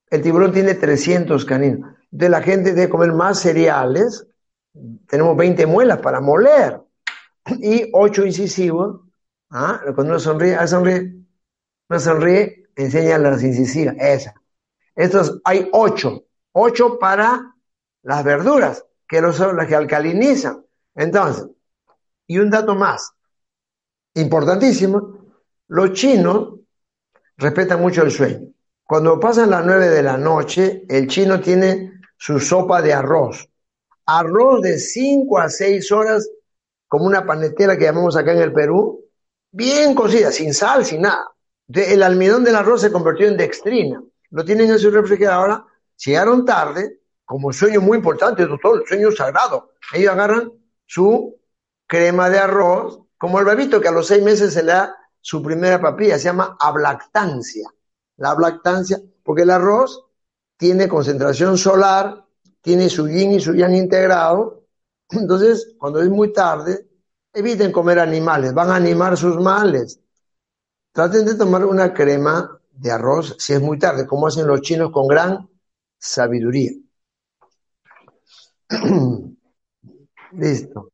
El tiburón tiene 300 caninos. Entonces la gente debe comer más cereales. Tenemos 20 muelas para moler. Y 8 incisivos. ¿Ah? Cuando uno sonríe, ah, sonríe. Uno sonríe, enseña las incisivas. Esa. Hay 8. 8 para las verduras, que son las que alcalinizan. Entonces, y un dato más, importantísimo, los chinos respetan mucho el sueño. Cuando pasan las 9 de la noche, el chino tiene su sopa de arroz. Arroz de 5 a 6 horas, como una panetera que llamamos acá en el Perú, bien cocida, sin sal, sin nada. el almidón del arroz se convirtió en dextrina. Lo tienen en su refrigeradora llegaron tarde, como sueño muy importante, doctor, sueño sagrado. Ellos agarran su crema de arroz, como el bebito que a los seis meses se le da su primera papilla, se llama ablactancia. La ablactancia, porque el arroz tiene concentración solar, tiene su yin y su yang integrado. Entonces, cuando es muy tarde, eviten comer animales, van a animar sus males. Traten de tomar una crema de arroz si es muy tarde, como hacen los chinos con gran sabiduría. Listo.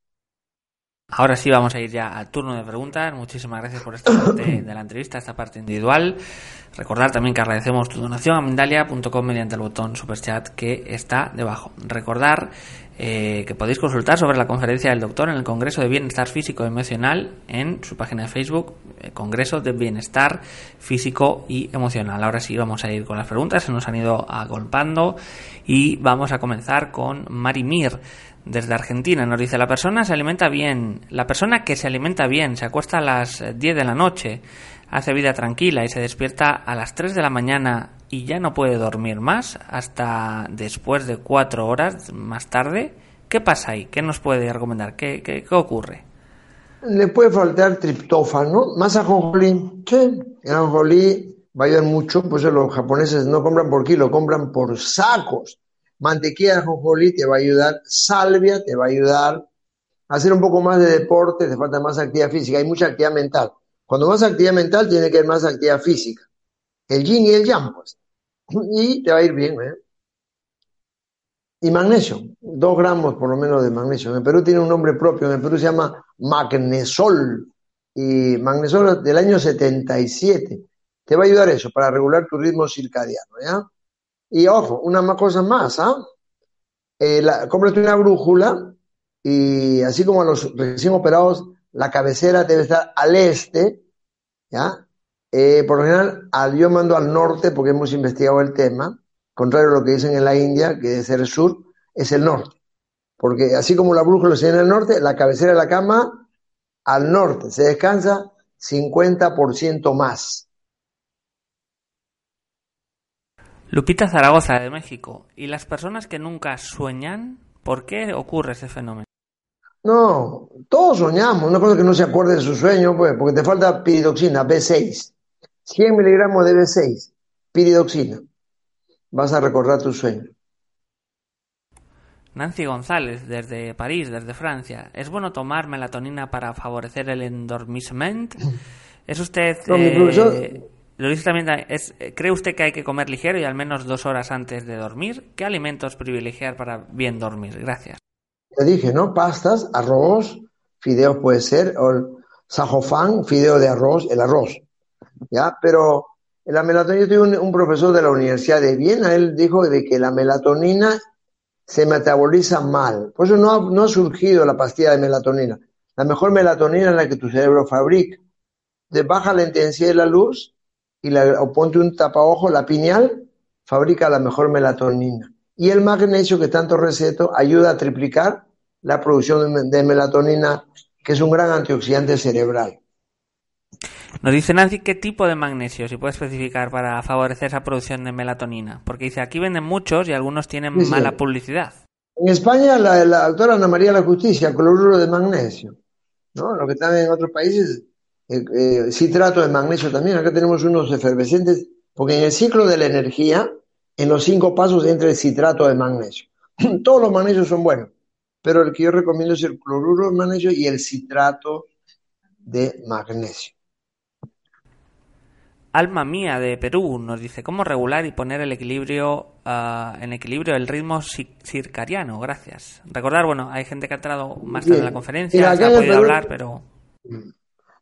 Ahora sí vamos a ir ya al turno de preguntas. Muchísimas gracias por esta parte de la entrevista, esta parte individual. Recordar también que agradecemos tu donación a Mindalia.com mediante el botón Superchat que está debajo. Recordar eh, que podéis consultar sobre la conferencia del doctor en el Congreso de Bienestar Físico y Emocional en su página de Facebook, eh, Congreso de Bienestar Físico y Emocional. Ahora sí vamos a ir con las preguntas, se nos han ido agolpando y vamos a comenzar con Marimir desde Argentina. Nos dice, la persona se alimenta bien, la persona que se alimenta bien, se acuesta a las 10 de la noche, hace vida tranquila y se despierta a las 3 de la mañana y ya no puede dormir más hasta después de 4 horas más tarde. ¿Qué pasa ahí? ¿Qué nos puede recomendar? ¿Qué, qué, ocurre? Le puede faltar triptófano, más ajonjolí. Sí, el ajonjolí va a ayudar mucho, pues los japoneses no compran por kilo, compran por sacos. Mantequilla de ajonjolí te va a ayudar, salvia te va a ayudar, hacer un poco más de deporte, te falta más actividad física, hay mucha actividad mental. Cuando más actividad mental, tiene que haber más actividad física. El yin y el yang, pues. Y te va a ir bien, ¿eh? Y magnesio, dos gramos por lo menos de magnesio. En el Perú tiene un nombre propio, en el Perú se llama magnesol. Y magnesol del año 77. Te va a ayudar eso, para regular tu ritmo circadiano, ¿ya? Y ojo, una cosa más, ¿ah? Eh, cómprate una brújula y así como a los recién operados la cabecera debe estar al este, ¿ya? Eh, por lo general, al, yo mando al norte porque hemos investigado el tema, contrario a lo que dicen en la India, que es el sur, es el norte. Porque así como la brújula se en el norte, la cabecera de la cama al norte, se descansa 50% más. Lupita Zaragoza de México. ¿Y las personas que nunca sueñan, por qué ocurre ese fenómeno? No, todos soñamos. Una cosa que no se acuerde de su sueño, pues, porque te falta piridoxina, B6. 100 miligramos de B6, piridoxina. Vas a recordar tu sueño. Nancy González, desde París, desde Francia. ¿Es bueno tomar melatonina para favorecer el endormicement? ¿Es usted... Eh, lo dice también, es, ¿cree usted que hay que comer ligero y al menos dos horas antes de dormir? ¿Qué alimentos privilegiar para bien dormir? Gracias. Te dije, ¿no? Pastas, arroz, fideos puede ser, o sajofán, fideo de arroz, el arroz. ¿Ya? Pero la melatonina, yo tuve un, profesor de la Universidad de Viena, él dijo de que la melatonina se metaboliza mal. Por eso no ha, no ha surgido la pastilla de melatonina. La mejor melatonina es la que tu cerebro fabrica. De baja la intensidad de la luz y la, o ponte un tapaojo, la pineal fabrica la mejor melatonina. Y el magnesio que tanto receto ayuda a triplicar la producción de, melatonina, que es un gran antioxidante cerebral. Nos dice Nancy qué tipo de magnesio, si puede especificar, para favorecer esa producción de melatonina. Porque dice, aquí venden muchos y algunos tienen mala publicidad. En España, la, la, doctora Ana María La Justicia, cloruro de magnesio. ¿no? Lo que están en otros países, eh, eh, citrato de magnesio también. Acá tenemos unos efervescentes, porque en el ciclo de la energía, en los cinco pasos entra el citrato de magnesio. Todos los magnesios son buenos, pero el que yo recomiendo es el cloruro de magnesio y el citrato de magnesio. Alma Mía de Perú nos dice cómo regular y poner el equilibrio uh, en equilibrio el ritmo circadiano. Gracias. Recordar, bueno, hay gente que ha entrado más tarde en la conferencia, se ha podido hablar, pero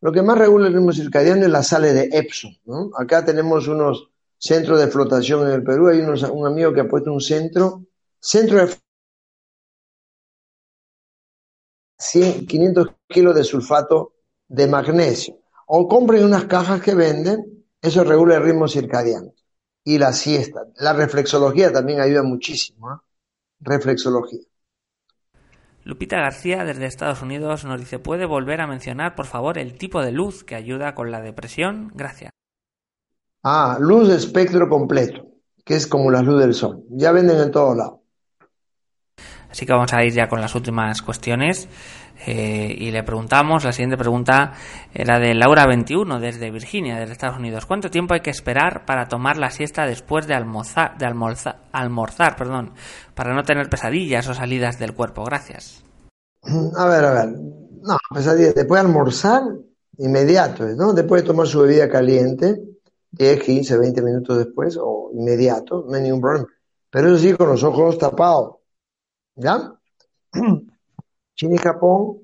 lo que más regula el ritmo circadiano es la sale de Epsom. Acá tenemos unos centros de flotación en el Perú. Hay un amigo que ha puesto un centro, centro de 100, 500 kilos de sulfato de magnesio. O compren unas cajas que venden, eso regula el ritmo circadiano. Y la siesta. La reflexología también ayuda muchísimo. ¿eh? Reflexología. Lupita García desde Estados Unidos nos dice, ¿puede volver a mencionar, por favor, el tipo de luz que ayuda con la depresión? Gracias. Ah, luz de espectro completo, que es como la luz del sol. Ya venden en todos lados. Así que vamos a ir ya con las últimas cuestiones. Eh, y le preguntamos, la siguiente pregunta era de Laura21 desde Virginia, desde Estados Unidos. ¿Cuánto tiempo hay que esperar para tomar la siesta después de almorzar, de almorzar, almorzar perdón, para no tener pesadillas o salidas del cuerpo? Gracias. A ver, a ver. No, pesadillas. Después de almorzar, inmediato, ¿no? Después de tomar su bebida caliente, 10, 15, 20 minutos después, o inmediato, no hay ningún problema. Pero eso sí, con los ojos tapados. ¿Ya? China y Japón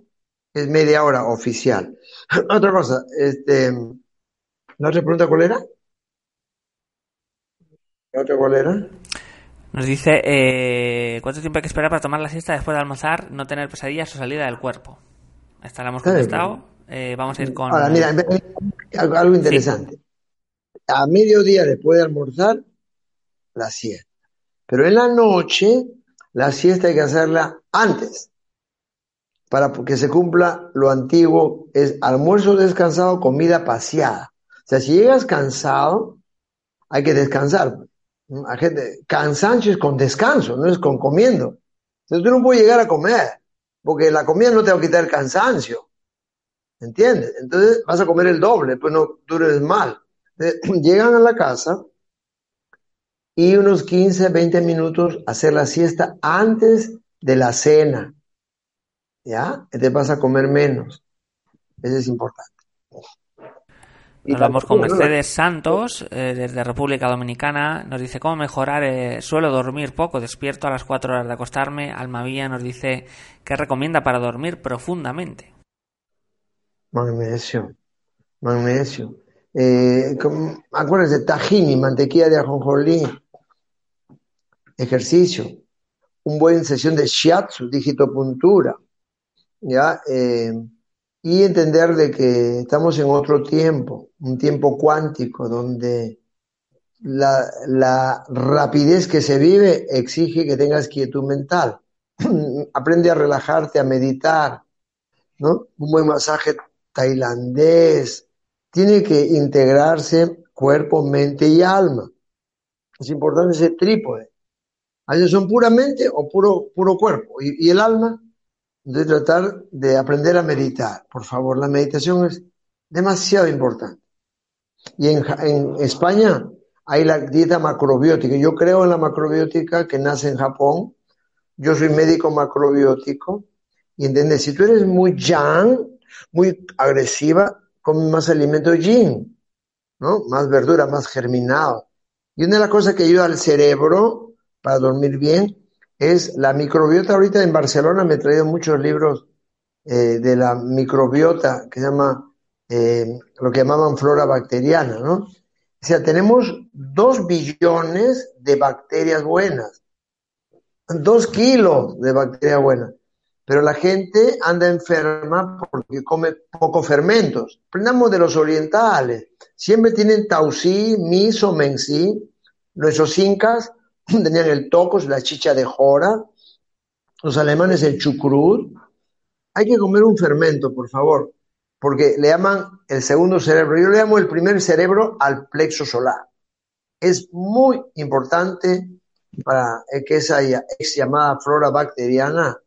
es media hora oficial. Otra cosa, este, ¿la otra pregunta cuál era? ¿La otra cuál era? Nos dice, eh, ¿cuánto tiempo hay que esperar para tomar la siesta después de almorzar, no tener pesadillas o salida del cuerpo? Esta la hemos contestado. Eh, vamos a ir con... Ahora, mira, algo, interesante. A mediodía después de almorzar, la siesta. Pero en la noche, la siesta hay que hacerla antes para que se cumpla lo antiguo, es almuerzo descansado, comida paseada. O sea, si llegas cansado, hay que descansar. cansancio es con descanso, no es con comiendo. Entonces tú no puedes llegar a comer, porque la comida no te va a quitar el cansancio. ¿Entiendes? Entonces vas a comer el doble, pues no, tú eres mal. llegan a la casa y unos 15, 20 minutos hacer la siesta antes de la cena. ¿ya? Te vas a comer menos. Eso es importante. Hablamos con Mercedes Santos, eh, desde República Dominicana. Nos dice cómo mejorar. Eh, suelo dormir poco, despierto a las 4 horas de acostarme. Almavía nos dice qué recomienda para dormir profundamente. Magnesio. Magnesio. Eh, acuérdense, tajini, mantequilla de ajonjolí. Ejercicio. Un buen sesión de shiatsu, digitopuntura. ¿ya? Eh, y entender de que estamos en otro tiempo, un tiempo cuántico, donde la, rapidez que se vive exige que tengas quietud mental. Aprende a relajarte, a meditar, ¿no? Un buen masaje tailandés. Tiene que integrarse cuerpo, mente y alma. Es importante ese trípode. Ellos son puramente o puro, puro cuerpo. Y, y el alma, de tratar de aprender a meditar. Por favor, la meditación es demasiado importante. Y en, en España hay la dieta macrobiótica. Yo creo en la macrobiótica que nace en Japón. Yo soy médico macrobiótico. Y entiendes, si tú eres muy yang, muy agresiva, come más alimento yin, ¿no? Más verdura, más germinado. Y una de las cosas que ayuda al cerebro para dormir bien es la microbiota. Ahorita en Barcelona me he traído muchos libros eh, de la microbiota que se llama eh, lo que llamaban flora bacteriana, ¿no? O sea, tenemos dos billones de bacterias buenas, dos kilos de bacterias buenas, pero la gente anda enferma porque come pocos fermentos. Aprendamos de los orientales, siempre tienen tausí, miso, mensí. Nuestros incas tenían el tocos, la chicha de jora, los alemanes el chucrut. Hay que comer un fermento, por favor, porque le llaman el segundo cerebro. Yo le llamo el primer cerebro al plexo solar. Es muy importante para que esa ex llamada flora bacteriana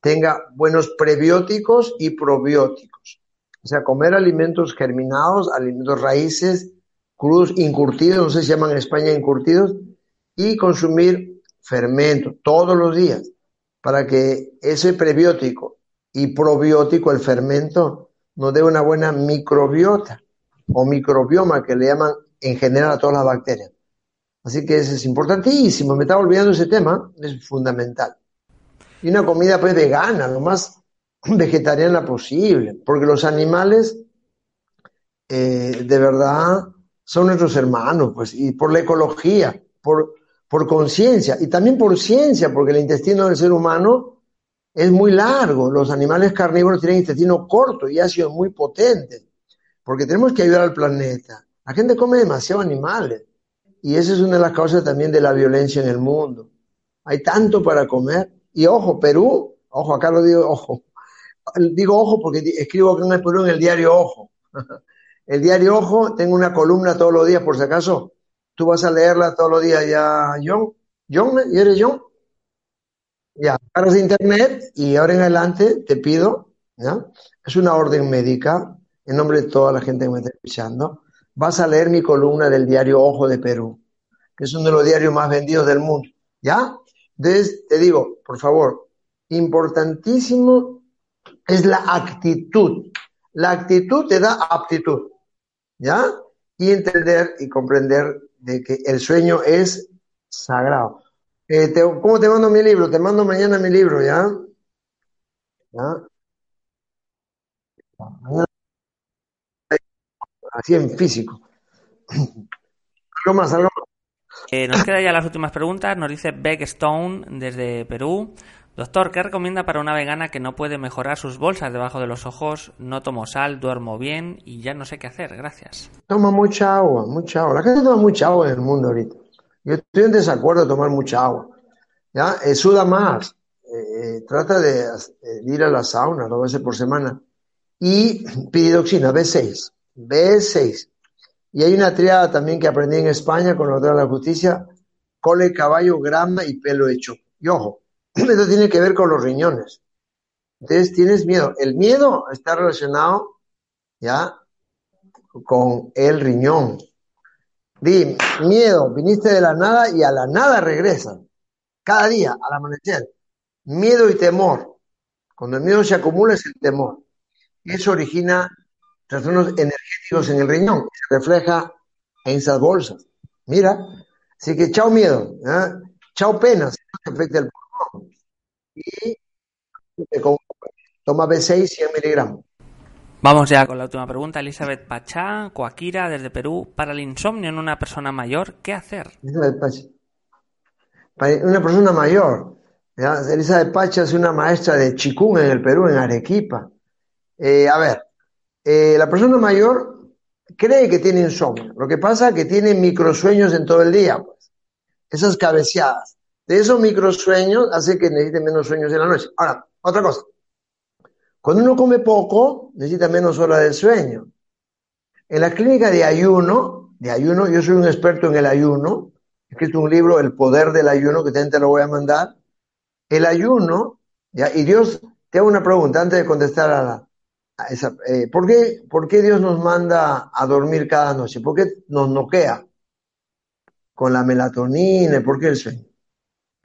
tenga buenos prebióticos y probióticos. O sea, comer alimentos germinados, alimentos raíces, crudos, incurtidos, no sé si llaman en España incurtidos, y consumir fermento todos los días para que ese prebiótico y probiótico, el fermento, nos dé una buena microbiota o microbioma que le llaman en general a todas las bacterias. Así que eso es importantísimo. Me estaba olvidando ese tema, es fundamental. Y una comida pues vegana, lo más vegetariana posible, porque los animales eh, de verdad son nuestros hermanos, pues, y por la ecología, por, por conciencia y también por ciencia, porque el intestino del ser humano es muy largo. Los animales carnívoros tienen intestino corto y ácidos muy potentes, porque tenemos que ayudar al planeta. La gente come demasiado animales y esa es una de las causas también de la violencia en el mundo. Hay tanto para comer. Y ojo, Perú, ojo, acá lo digo, ojo. Digo ojo porque escribo acá en el Perú en el diario Ojo. El diario Ojo, tengo una columna todos los días, por si acaso, tú vas a leerla todos los días ya, John. John, ¿y eres John? Ya, agarras internet y ahora en adelante te pido, ¿ya? Es una orden médica, en nombre de toda la gente que me está escuchando, vas a leer mi columna del diario Ojo de Perú, que es uno de los diarios más vendidos del mundo, ¿ya? Entonces, te digo, por favor, importantísimo es la actitud. La actitud te da aptitud, ¿ya? Y entender y comprender de que el sueño es sagrado. Eh, te, ¿Cómo te mando mi libro? Te mando mañana mi libro, ¿ya? Así en físico. Algo más, algo más. Eh, nos quedan ya las últimas preguntas. Nos dice Beck Stone desde Perú. Doctor, ¿qué recomienda para una vegana que no puede mejorar sus bolsas debajo de los ojos? No tomo sal, duermo bien y ya no sé qué hacer. Gracias. Toma mucha agua, mucha agua. La gente toma mucha agua en el mundo ahorita. Yo estoy en desacuerdo de tomar mucha agua. ¿ya? Eh, suda más. Eh, trata de, ir a la sauna dos veces por semana. Y piridoxina, B6. B6. Y hay una triada también que aprendí en España con la de la justicia, cole, caballo, grama y pelo hecho. Y ojo, esto tiene que ver con los riñones. Entonces tienes miedo. El miedo está relacionado ya con el riñón. Di, miedo, viniste de la nada y a la nada regresan. Cada día, al amanecer. Miedo y temor. Cuando el miedo se acumula es el temor. Eso origina trastornos energéticos en el riñón. Se refleja en esas bolsas. Mira. Así que chao miedo. ¿eh? Chao pena. Si no te afecta el. Y toma B6 100 miligramos. Vamos ya con la última pregunta. Elizabeth Pachá, Coaquira, desde Perú. Para el insomnio en una persona mayor, ¿qué hacer? Para una persona mayor. ¿ya? Elizabeth Pacha es una maestra de Chikung en el Perú, en Arequipa. Eh, a ver, eh, la persona mayor cree que tiene insomnio. Lo que pasa es que tiene microsueños en todo el día, pues. Esas cabeceadas. De esos microsueños hace que necesite menos sueños en la noche. Ahora, otra cosa. Cuando uno come poco, necesita menos horas de sueño. En la clínica de ayuno, de ayuno, yo soy un experto en el ayuno, he escrito un libro, El poder del ayuno, que te lo voy a mandar. El ayuno, y Dios, te hago una pregunta antes de contestar a, la, esa. Eh, ¿por, qué, ¿Por qué Dios nos manda a dormir cada noche? ¿Por qué nos noquea? Con la melatonina, ¿por qué el sueño?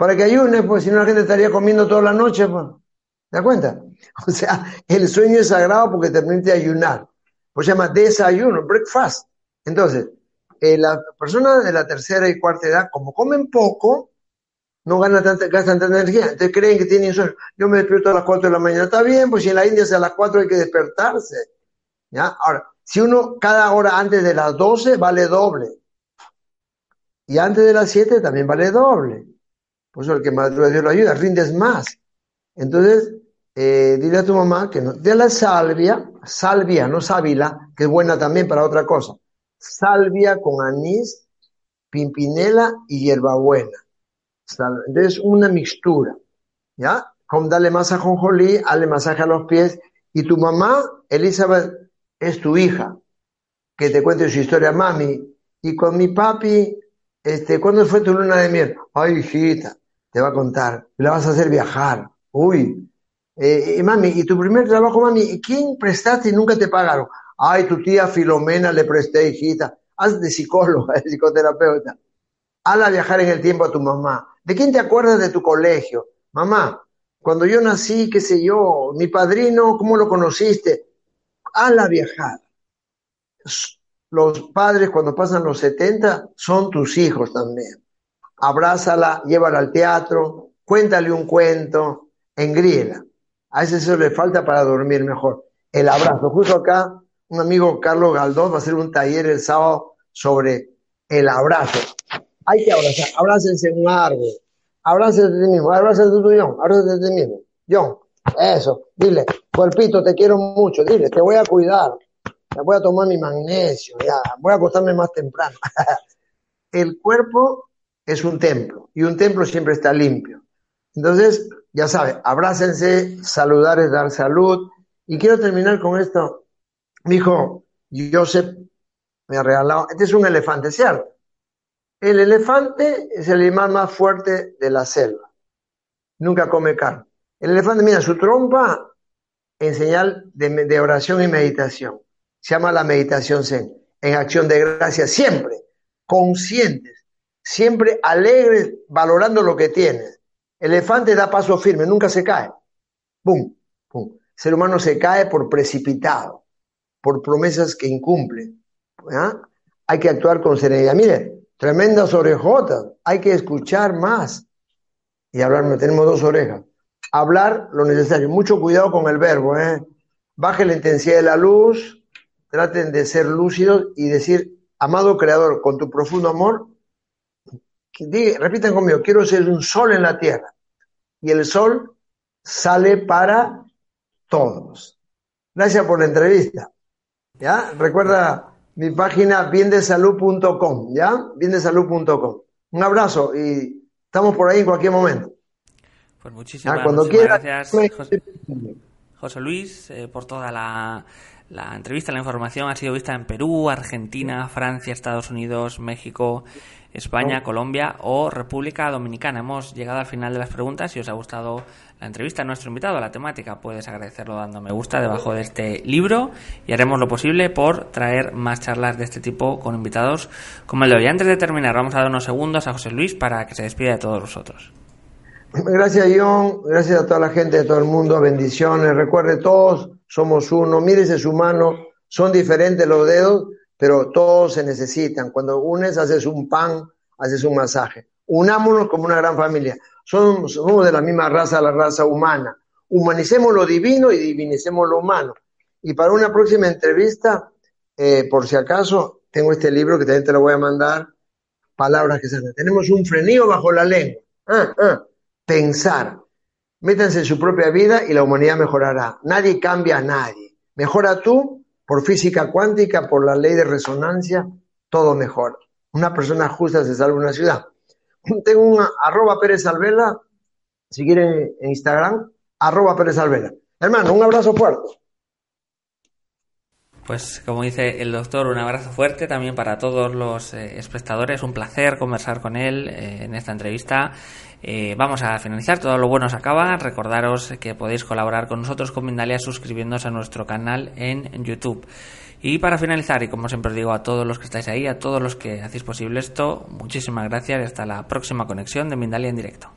Para que ayune, pues si no la gente estaría comiendo toda la noche, pues. ¿Te das cuenta? O sea, el sueño es sagrado porque te permite ayunar pues se llama desayuno, breakfast. Entonces, eh, las personas de la tercera y cuarta edad, como comen poco, no ganan tanta, gastan tanta energía. Entonces creen que tienen sueño. Yo me despierto a las 4 de la mañana. Está bien, pues si en la India es a las 4 hay que despertarse. Ahora, si uno cada hora antes de las 12 vale doble. Y antes de las 7 también vale doble. Por eso el que más Dios lo ayuda, rindes más. Entonces, eh, dile a tu mamá que no, de la salvia, salvia, no sábila, que es buena también para otra cosa. Salvia con anís, pimpinela y hierbabuena. Entonces, una mixtura, ¿ya? Con dale masaje a jonjolí, dale masaje a los pies. Y tu mamá, Elizabeth, es tu hija, que te cuente su historia, mami. Y con mi papi, este, ¿cuándo fue tu luna de miel? Ay, hijita, te va a contar, la vas a hacer viajar. Uy, eh, eh, mami, ¿y tu primer trabajo, mami? ¿Quién prestaste y nunca te pagaron? Ay, tu tía Filomena le presté, hijita. Haz de psicóloga, de psicoterapeuta. Hazla viajar en el tiempo a tu mamá. ¿De quién te acuerdas de tu colegio? Mamá, cuando yo nací, qué sé yo, mi padrino, ¿cómo lo conociste? Hazla viajar. Los padres cuando pasan los 70 son tus hijos también. Abrázala, llévala al teatro, cuéntale un cuento, engríela. A ese eso le falta para dormir mejor. El abrazo. Justo acá, un amigo Carlos Galdós va a hacer un taller el sábado sobre el abrazo. Hay que abrazar. Abrácense en un árbol. Abrácense de ti mismo. Abrácense de tu John. Abrácense de ti mismo. John, eso. Dile, cuerpito, te quiero mucho. Dile, te voy a cuidar. Te voy a tomar mi magnesio. Voy a acostarme más temprano. el cuerpo es un templo y un templo siempre está limpio. Entonces, ya sabe, abrácense, saludar es dar salud. Y quiero terminar con esto. Mi hijo Joseph me ha regalado, este es un elefante, ¿cierto? El elefante es el animal más fuerte de la selva. Nunca come carne. El elefante, mira, su trompa en señal de, oración y meditación. Se llama la meditación zen. En acción de gracia, siempre conscientes, siempre alegres, valorando lo que tienes elefante da paso firme, nunca se cae. ¡Pum! El ser humano se cae por precipitado, por promesas que incumple. Hay que actuar con serenidad. Mire, tremendas orejotas, hay que escuchar más y hablar. Tenemos dos orejas. Hablar lo necesario. Mucho cuidado con el verbo. ¿eh? Baje la intensidad de la luz, traten de ser lúcidos y decir, amado Creador, con tu profundo amor, repiten conmigo, quiero ser un sol en la tierra. Y el sol sale para todos. Gracias por la entrevista. ¿Ya? Recuerda mi página biendesalud.com, ¿ya? biendesalud.com. Un abrazo y estamos por ahí en cualquier momento. Pues muchísimas, cuando gracias, José, Luis, eh, por toda la, la entrevista, la información ha sido vista en Perú, Argentina, Francia, Estados Unidos, México, España. Colombia o República Dominicana. Hemos llegado al final de las preguntas. Si os ha gustado la entrevista a nuestro invitado, la temática, puedes agradecerlo dando me gusta debajo de este libro y haremos lo posible por traer más charlas de este tipo con invitados como el de hoy. Antes de terminar, vamos a dar unos segundos a José Luis para que se despida de todos vosotros. Gracias, John. Gracias a toda la gente de todo el mundo. Bendiciones. Recuerde, todos somos uno. Mírese su mano. Son diferentes los dedos, pero todos se necesitan. Cuando unes, haces un pan, haces un masaje. Unámonos como una gran familia. Somos, de la misma raza, la raza humana. Humanicemos lo divino y divinicemos lo humano. Y para una próxima entrevista, eh, por si acaso, tengo este libro que también te lo voy a mandar. Palabras que se Tenemos un frenillo bajo la lengua. Ah, ah. Pensar. Métanse en su propia vida y la humanidad mejorará. Nadie cambia a nadie. Mejora tú por física cuántica, por la ley de resonancia, todo mejora. Una persona justa se salva una ciudad. Tengo un arroba Pérez Alvela, si quieren en Instagram, arroba Pérez Alvela. Hermano, un abrazo fuerte. Pues como dice el doctor, un abrazo fuerte también para todos los eh, espectadores. Un placer conversar con él eh, en esta entrevista. Eh, vamos a finalizar, todo lo bueno se acaba. Recordaros que podéis colaborar con nosotros con Mindalia suscribiéndose a nuestro canal en YouTube. Y para finalizar, y como siempre os digo a todos los que estáis ahí, a todos los que hacéis posible esto, muchísimas gracias y hasta la próxima conexión de Mindalia en directo.